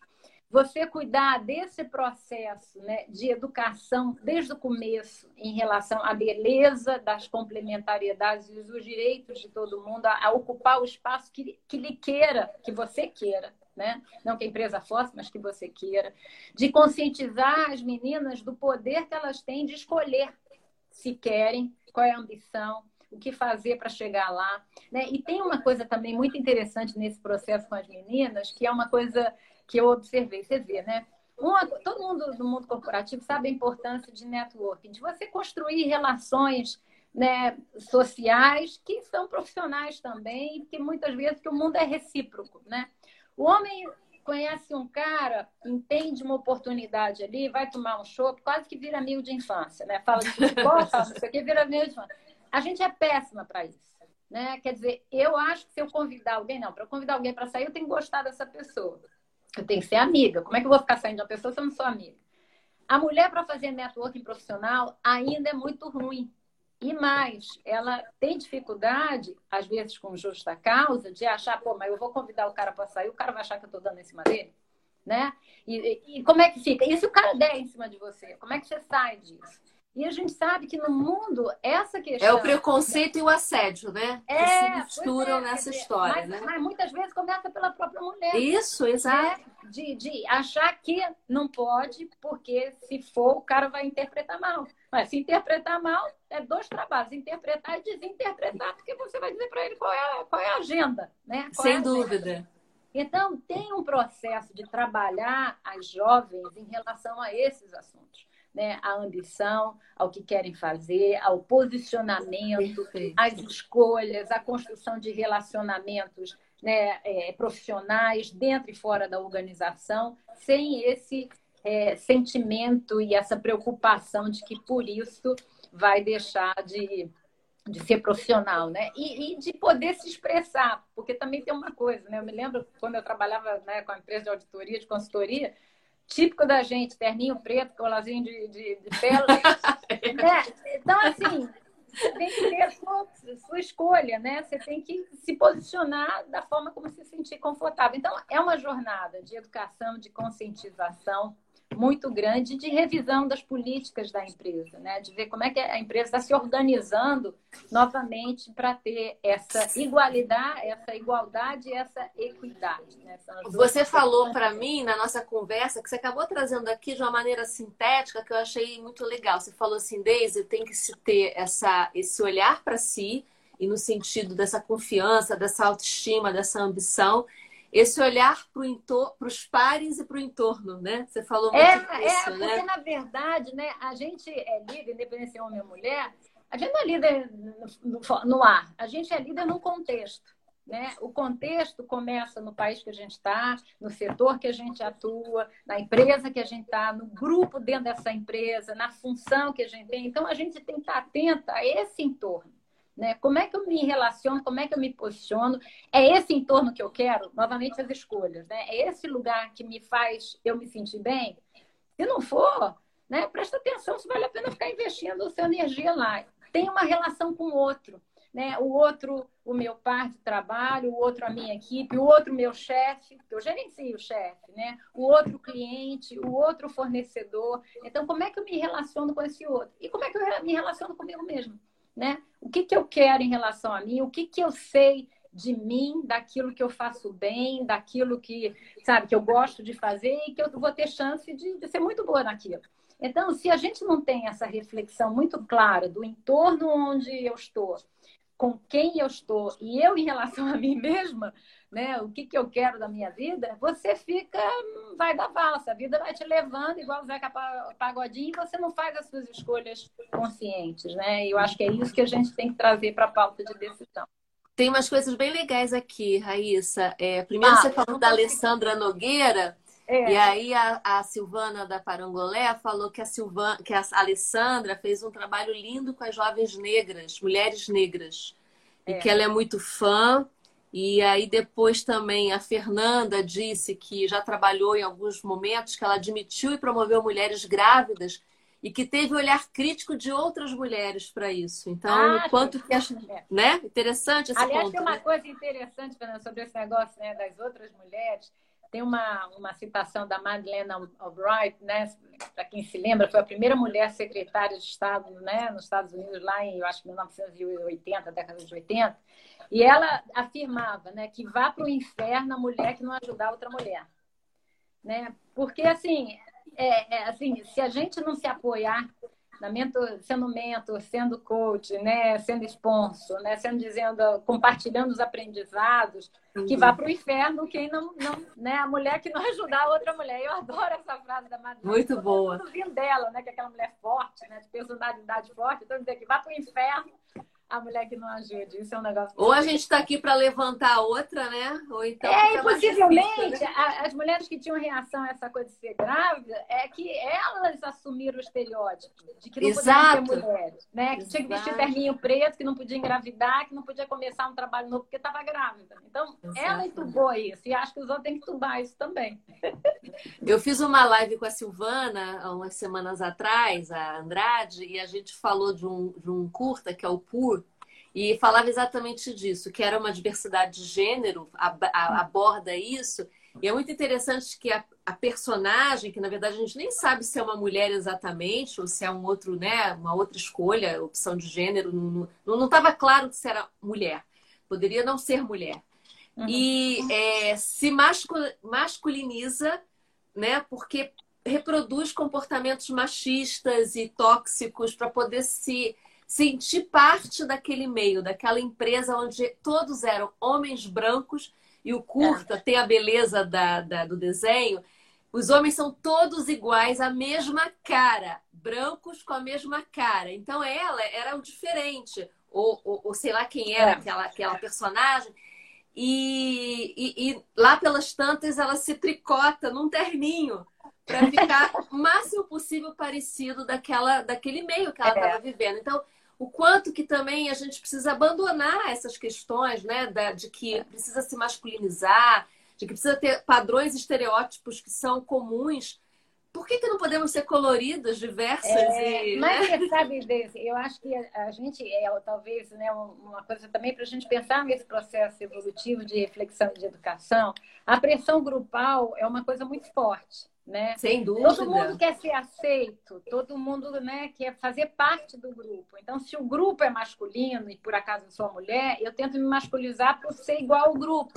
Você cuidar desse processo né, de educação desde o começo em relação à beleza das complementariedades e os direitos de todo mundo a, a ocupar o espaço que, que lhe queira, que você queira, né? Não que a empresa fosse, mas que você queira. De conscientizar as meninas do poder que elas têm de escolher se querem, qual é a ambição, o que fazer para chegar lá. Né? E tem uma coisa também muito interessante nesse processo com as meninas, que é uma coisa que eu observei. Você vê, né? Uma, todo mundo do mundo corporativo sabe a importância de networking, de você construir relações né, sociais que são profissionais também, que muitas vezes que o mundo é recíproco, né? O homem conhece um cara, entende uma oportunidade ali, vai tomar um chopp, quase que vira amigo de infância, né? Fala de futebol, fala não sei o que, vira amigo de infância. A gente é péssima para isso. Né? Quer dizer, eu acho que se eu convidar alguém, não, para convidar alguém para sair, eu tenho que gostar dessa pessoa. Eu tenho que ser amiga. Como é que eu vou ficar saindo de uma pessoa se eu não sou amiga? A mulher, para fazer networking profissional, ainda é muito ruim. E mais, ela tem dificuldade, às vezes com justa causa, de achar, pô, mas eu vou convidar o cara para sair, o cara vai achar que eu estou dando em cima dele, né? E, e, como é que fica? E se o cara der em cima de você? Como é que você sai disso? E a gente sabe que no mundo, essa questão. É o preconceito e o assédio, né? É, que se misturam é, nessa dizer, história, mas, né? Mas muitas vezes começa pela própria mulher. Isso, exato. Né? De, de achar que não pode, porque se for, o cara vai interpretar mal. Mas se interpretar mal, é dois trabalhos: interpretar e desinterpretar, porque você vai dizer para ele qual é, qual é a agenda, né? Qual Sem é dúvida. Então, tem um processo de trabalhar as jovens em relação a esses assuntos né, a ambição, ao que querem fazer, ao posicionamento, Perfeito. às escolhas, à construção de relacionamentos né, é, profissionais dentro e fora da organização, sem esse é, sentimento e essa preocupação de que por isso vai deixar de, de ser profissional, né? E, e, de poder se expressar, porque também tem uma coisa, né? Eu me lembro quando eu trabalhava né, com a empresa de auditoria, de consultoria, típico da gente, terninho preto, colazinho de, de, de pele. né? Então, assim, você tem que ter a sua, sua, escolha, né? Você tem que se posicionar da forma como se sentir confortável. Então, é uma jornada de educação, de conscientização, muito grande de revisão das políticas da empresa, né? de ver como é que a empresa está se organizando novamente para ter essa igualdade, essa igualdade e essa equidade. Né? Você falou para mim na nossa conversa que você acabou trazendo aqui de uma maneira sintética que eu achei muito legal. Você falou assim, Deise, tem que se ter essa, esse olhar para si e no sentido dessa confiança, dessa autoestima, dessa ambição esse olhar para os pares e para o entorno, né? Você falou muito é, disso, é, né? Porque, na verdade, né, a gente é líder, independente se é homem ou mulher, a gente não é líder no, no ar, a gente é líder num contexto. Né? O contexto começa no país que a gente está, no setor que a gente atua, na empresa que a gente está, no grupo dentro dessa empresa, na função que a gente tem. Então, a gente tem que estar atenta a esse entorno. Né? Como é que eu me relaciono, como é que eu me posiciono? É esse entorno que eu quero? Novamente, as escolhas. Né? É esse lugar que me faz eu me sentir bem? Se não for, né, presta atenção se vale a pena ficar investindo sua energia lá. Tem uma relação com o outro né? o outro, o meu par de trabalho, o outro, a minha equipe, o outro, meu chefe, eu gerencio o chefe, né? o outro cliente, o outro fornecedor. Então, como é que eu me relaciono com esse outro? E como é que eu me relaciono comigo mesmo? Né? O que, que eu quero em relação a mim? O que, que eu sei de mim, daquilo que eu faço bem, daquilo que, sabe, que eu gosto de fazer e que eu vou ter chance de, de ser muito boa naquilo. Então, se a gente não tem essa reflexão muito clara do entorno onde eu estou, com quem eu estou e eu em relação a mim mesma, né, o que, que eu quero da minha vida, você fica, vai dar valsa, a vida vai te levando, igual o Zeca Pagodinho, e você não faz as suas escolhas conscientes, né? E eu acho que é isso que a gente tem que trazer para a pauta de decisão. Tem umas coisas bem legais aqui, Raíssa. É, primeiro ah, você falou da Alessandra Nogueira, é. E aí a, a, Silvana da Parangolé falou que a, Silvana, que a Alessandra fez um trabalho lindo com as jovens negras, mulheres negras. É. E que ela é muito fã. E aí depois também a Fernanda disse que já trabalhou em alguns momentos que ela admitiu e promoveu mulheres grávidas e que teve olhar crítico de outras mulheres para isso. Então, ah, quanto que acho, né? Interessante esse Aliás, ponto. tem uma né? coisa interessante, Fernanda, sobre esse negócio né, das outras mulheres tem uma, uma citação da Madeleine Albright, né? Para quem se lembra, foi a primeira mulher secretária de Estado, né? Nos Estados Unidos lá em, eu acho, 1980, década de 80. E ela afirmava, né, que vá para o inferno a mulher que não ajudar outra mulher, né? Porque assim, é, é, assim, se a gente não se apoiar na mentor, sendo mentor, sendo coach, né, sendo sponsor, né, sendo dizendo, compartilhando os aprendizados, uhum. que vá para o inferno quem não, não, né, a mulher que não ajudar a outra mulher. Eu adoro essa frase da Madonna. Muito boa. Vindo dela, né, que é aquela mulher forte, né, de personalidade forte, então dizer que vá para o inferno a mulher que não ajude. Isso é um negócio. Ou a gente está aqui para levantar a outra, né? Ou então. É, e possivelmente, difícil, né? as mulheres que tinham reação a essa coisa de ser grávida é que elas assumiram o estereótipo de que não Exato. podiam ser mulheres, né? Que Exato. tinha que vestir terninho preto, que não podia engravidar, que não podia começar um trabalho novo porque estava grávida. Então, Exato. ela entubou isso. E acho que os outros têm que tubar isso também. Eu fiz uma live com a Silvana há umas semanas atrás, a Andrade, e a gente falou de um, de um curta que é o PUR, e falava exatamente disso, que era uma diversidade de gênero, aborda isso. E é muito interessante que a, a, personagem, que na verdade a gente nem sabe se é uma mulher exatamente, ou se é um outro, né, uma outra escolha, opção de gênero, não estava claro se era mulher. Poderia não ser mulher. Uhum. E é, se masculiniza, né, porque reproduz comportamentos machistas e tóxicos para poder se sentir parte daquele meio, daquela empresa onde todos eram homens brancos e o curta é. tem a beleza da, da, do desenho. Os homens são todos iguais, a mesma cara, brancos com a mesma cara. Então ela era o diferente, ou, ou, ou sei lá quem era é. aquela, aquela personagem. E, e, e, lá pelas tantas ela se tricota num terninho para ficar o máximo possível parecido daquela, daquele meio que ela estava é. vivendo. Então, o quanto que também a gente precisa abandonar essas questões, né, da, de que precisa se masculinizar, de que precisa ter padrões estereótipos que são comuns. Por que, que não podemos ser coloridas, diversas? É, e, mas né? sabe, eu acho que a, gente é talvez né, uma coisa também para a gente pensar nesse processo evolutivo de reflexão e de educação. A pressão grupal é uma coisa muito forte né? Sem dúvida. Todo mundo quer ser aceito, todo mundo né, quer fazer parte do grupo. Então, se o grupo é masculino e por acaso eu sou mulher, eu tento me masculizar para ser igual ao grupo,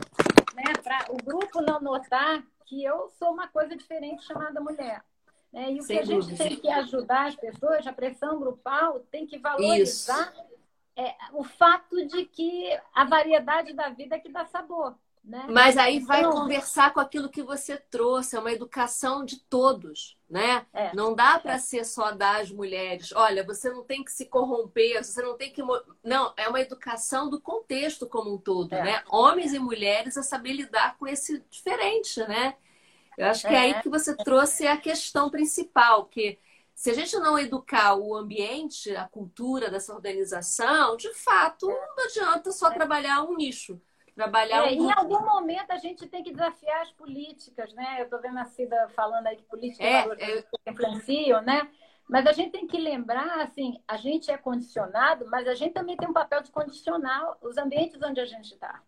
né? Para o grupo não notar que eu sou uma coisa diferente chamada mulher. Né? E o Sem que a gente dúvida. tem que ajudar as pessoas, a pressão grupal tem que valorizar é, o fato de que a variedade da vida é que dá sabor. Né? Mas aí vai então... conversar com aquilo que você trouxe, é uma educação de todos, né? É. Não dá para é. ser só das mulheres. Olha, você não tem que se corromper, você não tem que. Não, é uma educação do contexto como um todo, é. né? Homens e mulheres a saber lidar com esse diferente, né? Eu acho que é aí é. que você trouxe a questão principal, que se a gente não educar o ambiente, a cultura dessa organização, de fato, não adianta só trabalhar um nicho. Trabalhar é, um... Em algum momento a gente tem que desafiar as políticas, né? Eu estou vendo a Cida falando aí que políticas é, é... influenciam, né? Mas a gente tem que lembrar, assim, a gente é condicionado, mas a gente também tem um papel de condicionar os ambientes onde a gente está.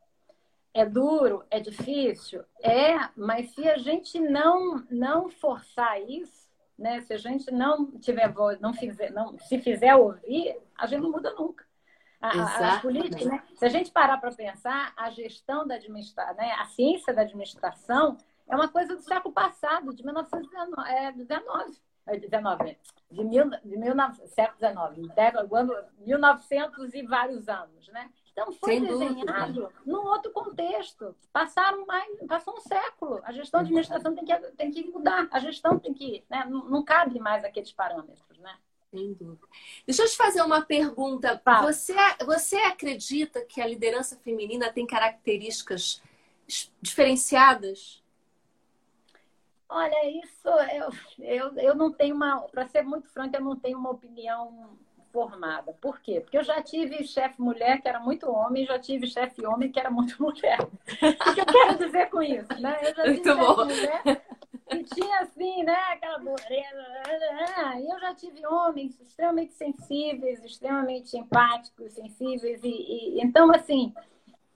É duro, é difícil, é, mas se a gente não não forçar isso, né? Se a gente não tiver voz, não fizer, não se fizer ouvir, a gente não muda nunca. A, as políticas, né? Se a gente parar para pensar, a gestão da administração, né? a ciência da administração é uma coisa do século passado, de 1919. É, 19. 19, de, mil, de mil, século XIX, 1900 e vários anos, né? Então foi Sem desenhado dúvida. num outro contexto. Passaram mais, passou um século. A gestão de administração tem que, tem que mudar. A gestão tem que, né? não, não cabe mais aqueles parâmetros, né? Sem dúvida. Deixa eu te fazer uma pergunta. Você, você acredita que a liderança feminina tem características diferenciadas? Olha, isso eu, eu, eu não tenho uma. Para ser muito franca, eu não tenho uma opinião formada. Por quê? Porque eu já tive chefe mulher que era muito homem, já tive chefe homem que era muito mulher. O que eu quero dizer com isso? Né? Eu já tive muito bom. mulher que tinha assim, né, aquela dureza. E eu já tive homens extremamente sensíveis, extremamente empáticos, sensíveis. E, e então, assim,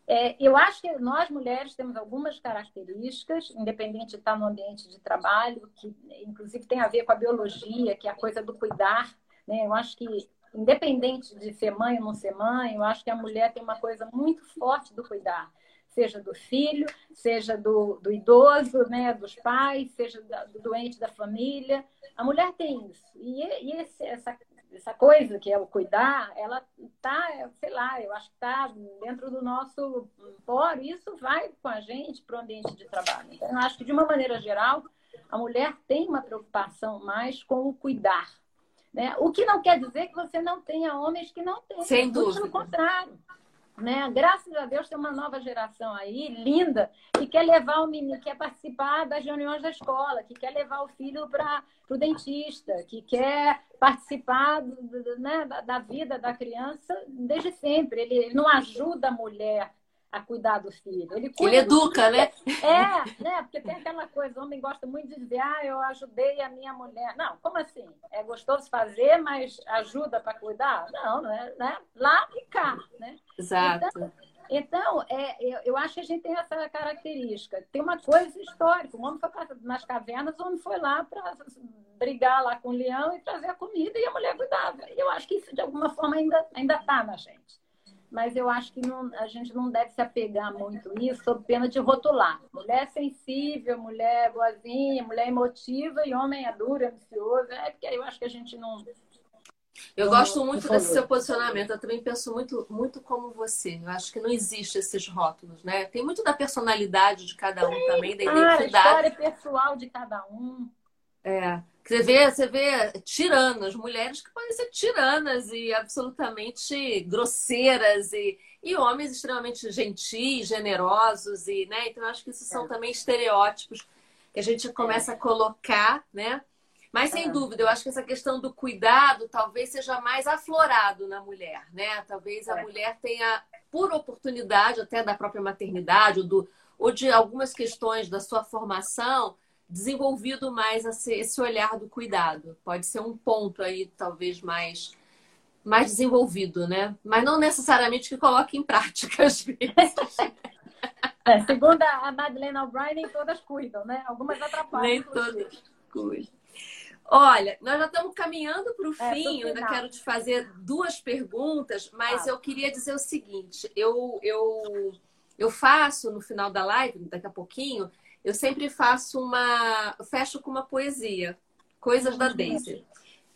é, eu acho que nós mulheres temos algumas características, independente de estar no ambiente de trabalho, que inclusive tem a ver com a biologia, que é a coisa do cuidar. Né? Eu acho que independente de ser mãe ou não ser mãe, eu acho que a mulher tem uma coisa muito forte do cuidar, seja do filho, seja do, do idoso, né, dos pais, seja do doente da família. A mulher tem isso. E, e esse, essa, essa coisa que é o cuidar, ela tá, sei lá, eu acho que está dentro do nosso foro, isso vai com a gente para o ambiente de trabalho. Então, eu acho que, de uma maneira geral, a mulher tem uma preocupação mais com o cuidar né? O que não quer dizer que você não tenha homens que não têm. Sem dúvida. Pelo contrário. Né? Graças a Deus tem uma nova geração aí, linda, que quer levar o menino, quer participar das reuniões da escola, que quer levar o filho para o dentista, que quer participar do, né, da, da, vida da criança desde sempre. Ele, ele não ajuda a mulher a cuidar do filho. Ele, ele educa, né? É, né? Porque tem aquela coisa, o homem gosta muito de dizer, ah, eu ajudei a minha mulher. Não, como assim? É gostoso fazer, mas ajuda para cuidar? Não, não é, né? Lá e cá, né? Exato. Então, então é, eu, eu, acho que a gente tem essa característica. Tem uma coisa histórica. O homem foi pra, nas cavernas, o homem foi lá para brigar lá com o leão e trazer a comida e a mulher cuidava. E eu acho que isso, de alguma forma, ainda está na gente mas eu acho que não, a gente não deve se apegar muito nisso, sob pena de rotular. Mulher sensível, mulher boazinha, mulher emotiva e homem é duro, ambicioso. É porque eu acho que a gente não. Eu não, gosto muito desse seu posicionamento. Eu também penso muito, muito como você. Eu acho que não existe esses rótulos, né? Tem muito da personalidade de cada um também, da identidade. a história pessoal de cada um. É. Você vê, você vê tiranas, mulheres que podem ser tiranas e absolutamente grosseiras e, e homens extremamente gentis, generosos e, né? Então acho que isso são é. também estereótipos que a gente começa a colocar, né? Mas sem é. dúvida, eu acho que essa questão do cuidado talvez seja mais aflorado na mulher, né? Talvez a é. mulher tenha, por oportunidade até da própria maternidade ou, do, ou de algumas questões da sua formação, desenvolvido mais esse olhar do cuidado. Pode ser um ponto aí, talvez, mais, mais desenvolvido, né? Mas não necessariamente que coloque em prática, às vezes. É, segundo a Madeleine O'Brien, nem todas cuidam, né? Algumas atrapalham. Nem todas cuidam. Olha, nós já estamos caminhando para o é, fim. Eu ainda quero te fazer duas perguntas, mas ah. eu queria dizer o seguinte: eu, eu, eu faço no final da live, daqui a pouquinho, eu sempre faço uma. fecho com uma poesia, Coisas da Daisy.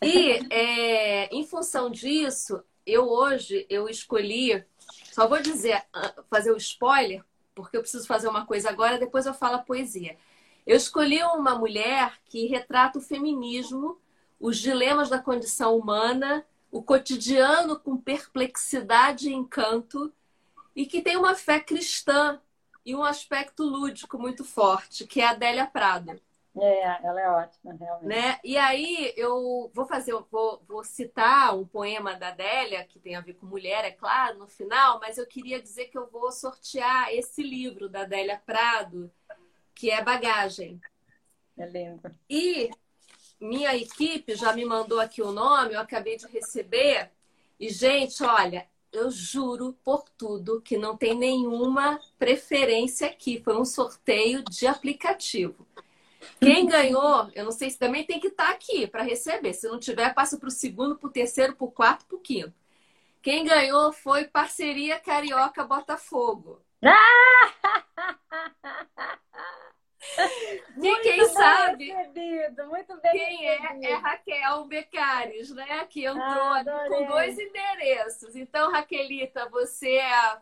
E é, em função disso, eu hoje eu escolhi, só vou dizer, ah, fazer o spoiler, porque eu preciso fazer uma coisa agora, depois eu falo a poesia. Eu escolhi uma mulher que retrata o feminismo, os dilemas da condição humana, o cotidiano com perplexidade e encanto, e que tem uma fé cristã e um aspecto lúdico muito forte, que é a Adélia Prado. É, ela é ótima, realmente. Né? E aí eu vou fazer, vou, vou citar um poema da Adélia, que tem a ver com mulher, é claro, no final, mas eu queria dizer que eu vou sortear esse livro da Adélia Prado, que é Bagagem. É lindo. E minha equipe já me mandou aqui o nome, eu acabei de receber. E, gente, olha, eu juro por tudo que não tem nenhuma preferência aqui. Foi um sorteio de aplicativo. Quem ganhou, eu não sei se também tem que estar aqui para receber. Se não tiver, passa para o segundo, para o terceiro, para o quarto, para o quinto. Quem ganhou foi Parceria Carioca Botafogo. E quem sabe muito bem quem é é Raquel Becares, né? Que entrou ah, com dois endereços. Então, Raquelita, você é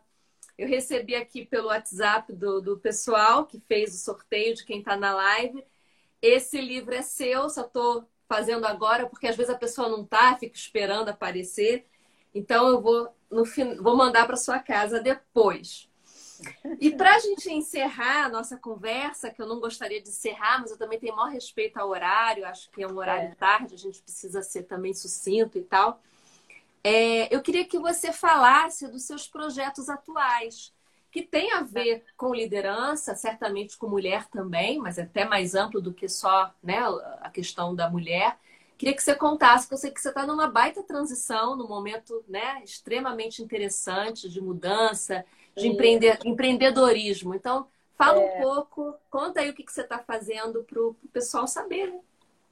eu recebi aqui pelo WhatsApp do, do pessoal que fez o sorteio de quem está na live. Esse livro é seu, só estou fazendo agora, porque às vezes a pessoa não está, fica esperando aparecer. Então eu vou, no, vou mandar para sua casa depois. E para a gente encerrar a nossa conversa, que eu não gostaria de encerrar, mas eu também tenho maior respeito ao horário, acho que é um horário é. tarde, a gente precisa ser também sucinto e tal. É, eu queria que você falasse dos seus projetos atuais, que tem a ver com liderança, certamente com mulher também, mas é até mais amplo do que só né, a questão da mulher. Queria que você contasse, porque eu sei que você está numa baita transição, num momento né, extremamente interessante de mudança, de empreender, empreendedorismo. Então, fala é. um pouco, conta aí o que, que você está fazendo para o pessoal saber. Né?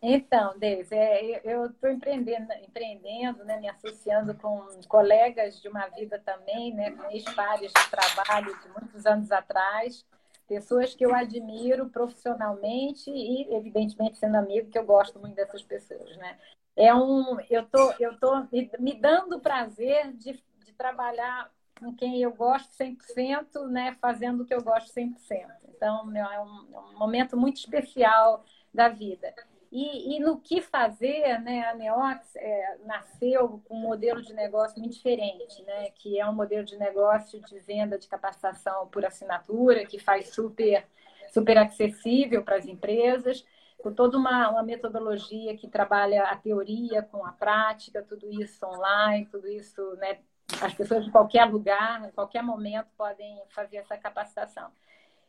Então, Deise, é, eu estou empreendendo, empreendendo né, me associando com colegas de uma vida também, né, com ex-pares de trabalho de muitos anos atrás, pessoas que eu admiro profissionalmente e, evidentemente, sendo amigo, que eu gosto muito dessas pessoas. Né? É um, eu tô, eu tô me, me dando o prazer de, de trabalhar com quem eu gosto 100%, né, fazendo o que eu gosto 100%. Então, é um, é um momento muito especial da vida. E, e, no que fazer, né, a Neox é, nasceu com um modelo de negócio muito diferente, né, que é um modelo de negócio de venda de capacitação por assinatura, que faz super, super acessível para as empresas, com toda uma, uma metodologia que trabalha a teoria com a prática, tudo isso online, tudo isso, né, as pessoas de qualquer lugar, em qualquer momento, podem fazer essa capacitação.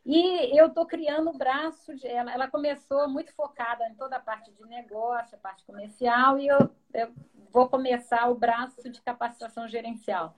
E eu estou criando o braço de ela. Ela começou muito focada em toda a parte de negócio, a parte comercial, e eu, eu vou começar o braço de capacitação gerencial.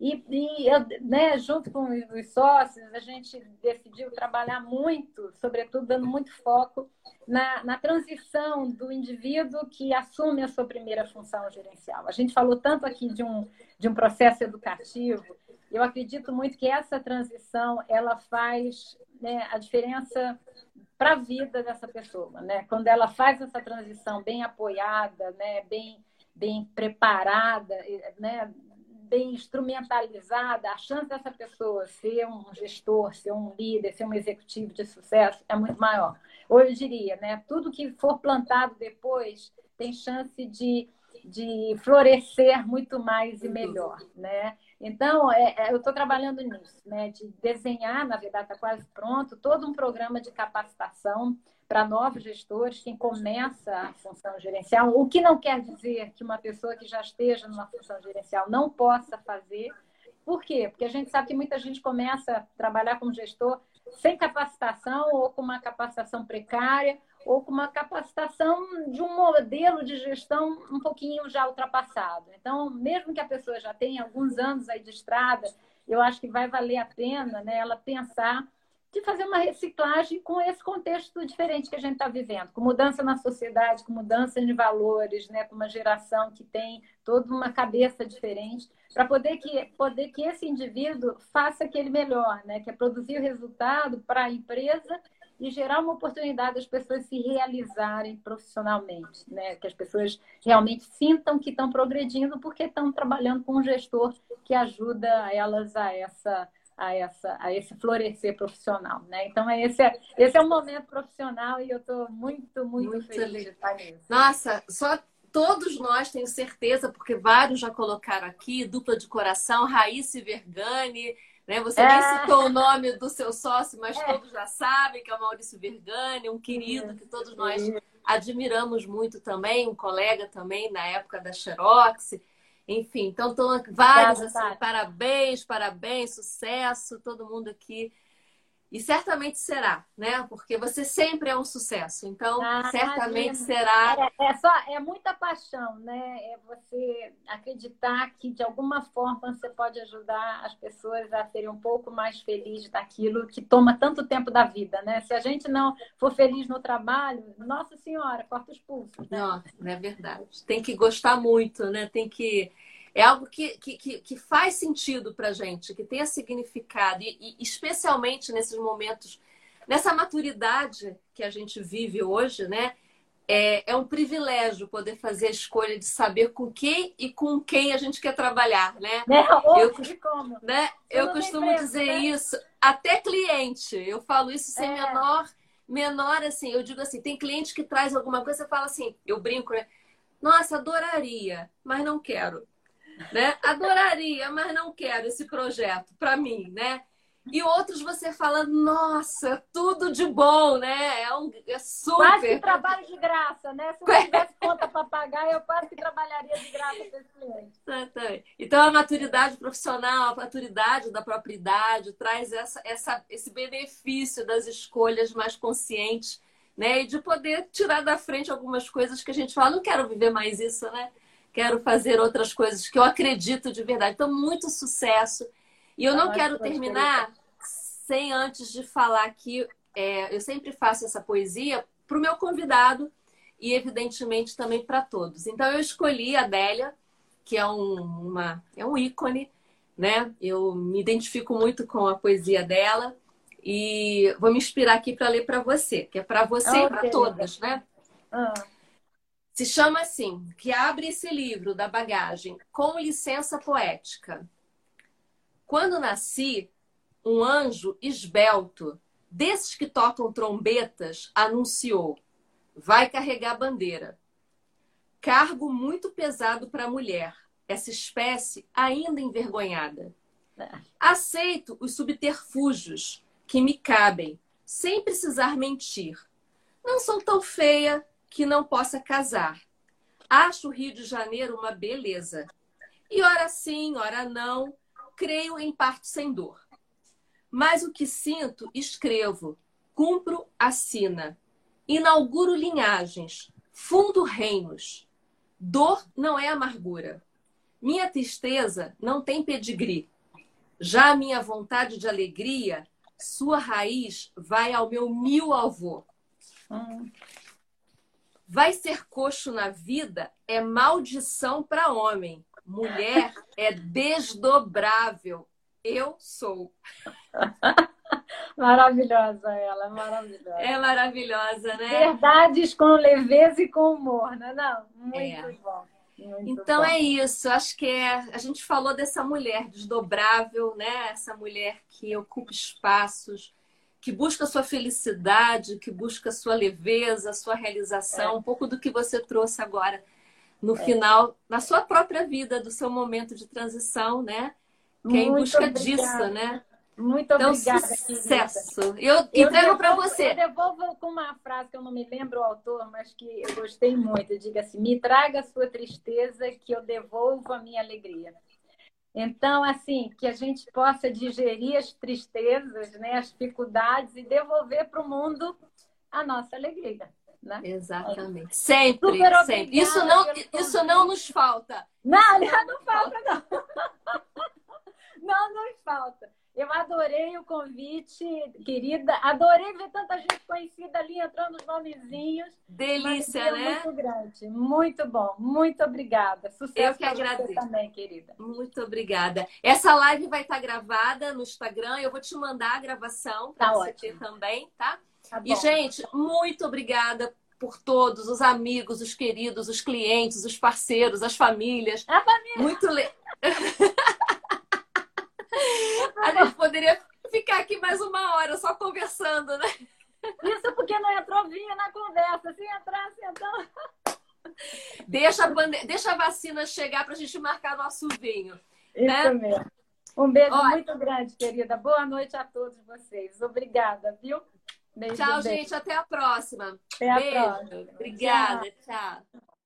E, e eu, né, junto com os sócios, a gente decidiu trabalhar muito, sobretudo dando muito foco na, na transição do indivíduo que assume a sua primeira função gerencial. A gente falou tanto aqui de um, de um processo educativo, eu acredito muito que essa transição ela faz né, a diferença para a vida dessa pessoa, né? Quando ela faz essa transição bem apoiada, né, bem bem preparada, né, bem instrumentalizada, a chance dessa pessoa ser um gestor, ser um líder, ser um executivo de sucesso é muito maior. Ou eu diria, né, tudo que for plantado depois tem chance de, de florescer muito mais e melhor, né? Então, é, é, eu estou trabalhando nisso, né? De desenhar, na verdade, está quase pronto, todo um programa de capacitação para novos gestores, quem começa a função gerencial, o que não quer dizer que uma pessoa que já esteja numa função gerencial não possa fazer. Por quê? Porque a gente sabe que muita gente começa a trabalhar como gestor sem capacitação ou com uma capacitação precária ou com uma capacitação de um modelo de gestão um pouquinho já ultrapassado. Então, mesmo que a pessoa já tenha alguns anos aí de estrada, eu acho que vai valer a pena né, ela pensar de fazer uma reciclagem com esse contexto diferente que a gente está vivendo, com mudança na sociedade, com mudança de valores, né, com uma geração que tem toda uma cabeça diferente, para poder que, poder que esse indivíduo faça aquele melhor, né, que é produzir o resultado para a empresa e gerar uma oportunidade das pessoas se realizarem profissionalmente, né? Que as pessoas realmente sintam que estão progredindo porque estão trabalhando com um gestor que ajuda elas a essa a, essa, a esse florescer profissional, né? Então, é esse, é, esse é um momento profissional e eu estou muito, muito, muito feliz de estar nisso. Nossa, só todos nós, tenho certeza, porque vários já colocaram aqui, dupla de coração, Raíssa Vergani, Né? Você é. nem citou o nome do seu sócio, mas é. todos já sabem que é o Maurício Vergani, um querido que todos nós admiramos muito também, um colega também na época da Xerox. Enfim, então estão vários assim, parabéns, parabéns, sucesso, todo mundo aqui e certamente será, né? Porque você sempre é um sucesso. Então, ah, certamente será. É, é, só, é muita paixão, né? É você acreditar que de alguma forma você pode ajudar as pessoas a serem um pouco mais felizes daquilo que toma tanto tempo da vida, né? Se a gente não for feliz no trabalho, nossa senhora, corta os pulsos. Né? Nossa, é verdade. Tem que gostar muito, né? Tem que é algo que, que, que faz sentido para gente, que tenha significado, e, e especialmente nesses momentos, nessa maturidade que a gente vive hoje, né? É, é, um privilégio poder fazer a escolha de saber com quem e com quem a gente quer trabalhar, né? É, eu, como? Né? eu costumo dizer né? isso, até cliente, eu falo isso sem é. menor, menor assim, eu digo assim, tem cliente que traz alguma coisa e fala assim, eu brinco, né? Nossa, adoraria, mas não quero né? Adoraria, mas não quero esse projeto para mim, né? E outros você fala, nossa, tudo de bom, né? É, um, é super. Quase que trabalho de graça, né? Se não tivesse conta para pagar, eu quase que trabalharia de graça para esse cliente. Então, a maturidade profissional, a maturidade da propriedade traz essa, essa, esse benefício das escolhas mais conscientes, né? E de poder tirar da frente algumas coisas que a gente fala, não quero viver mais isso, né? Quero fazer outras coisas que eu acredito de verdade. Então, muito sucesso. E eu não quero terminar sem antes de falar que é, eu sempre faço essa poesia para o meu convidado e, evidentemente, também para todos. Então, eu escolhi a Adélia, que é um, uma, é um ícone, né? Eu me identifico muito com a poesia dela e vou me inspirar aqui para ler para você, que é para você oh, e para todas, né? Ah. Se chama assim, que abre esse livro da bagagem com licença poética. Quando nasci, um anjo esbelto, desses que tocam trombetas, anunciou: vai carregar bandeira. Cargo muito pesado para a mulher, essa espécie ainda envergonhada. Aceito os subterfúgios que me cabem, sem precisar mentir. Não sou tão feia, que não possa casar. Acho o Rio de Janeiro uma beleza. E ora sim, ora não, creio em parte sem dor. Mas o que sinto, escrevo, cumpro a sina, inauguro linhagens, fundo reinos. Dor não é amargura. Minha tristeza não tem pedigree. Já a minha vontade de alegria, sua raiz vai ao meu mil avô. Hum. Vai ser coxo na vida é maldição para homem. Mulher é desdobrável. Eu sou. maravilhosa ela, maravilhosa. É maravilhosa, né? Verdades com leveza e com humor, né? Não, muito é. bom. Muito então bom. é isso, acho que é, a gente falou dessa mulher desdobrável, né? Essa mulher que ocupa espaços, que busca sua felicidade, que busca sua leveza, sua realização, é. um pouco do que você trouxe agora no é. final, na sua própria vida, do seu momento de transição, né? Que é em busca obrigada. disso, né? Muito então, obrigada. Sucesso. Eu, eu entrego para você. Eu devolvo com uma frase que eu não me lembro o autor, mas que eu gostei muito. Diga assim: me traga a sua tristeza, que eu devolvo a minha alegria. Então, assim, que a gente possa digerir as tristezas, né, as dificuldades e devolver para o mundo a nossa alegria. Né? Exatamente. Sempre, sempre. Isso não, isso não nos falta. Não, não, não falta, não. Não nos falta. Eu adorei o convite, querida. Adorei ver tanta gente conhecida ali entrando os nomezinhos. Delícia, né? Muito grande. Muito bom. Muito obrigada. Sucesso Eu que agradeço. também, querida. Muito obrigada. Essa live vai estar gravada no Instagram. Eu vou te mandar a gravação para tá você ótimo. ter também, tá? tá e, gente, muito obrigada por todos, os amigos, os queridos, os clientes, os parceiros, as famílias. A família. Muito legal. A gente poderia ficar aqui mais uma hora só conversando, né? Isso porque não entrou vinho na conversa. Se entrasse, então. Deixa a, bande... Deixa a vacina chegar para a gente marcar nosso vinho. Isso né? mesmo. Um beijo Olha, muito grande, querida. Boa noite a todos vocês. Obrigada, viu? Beijo, tchau, beijo. gente. Até a próxima. Até beijo. a próxima. Obrigada. tchau. tchau.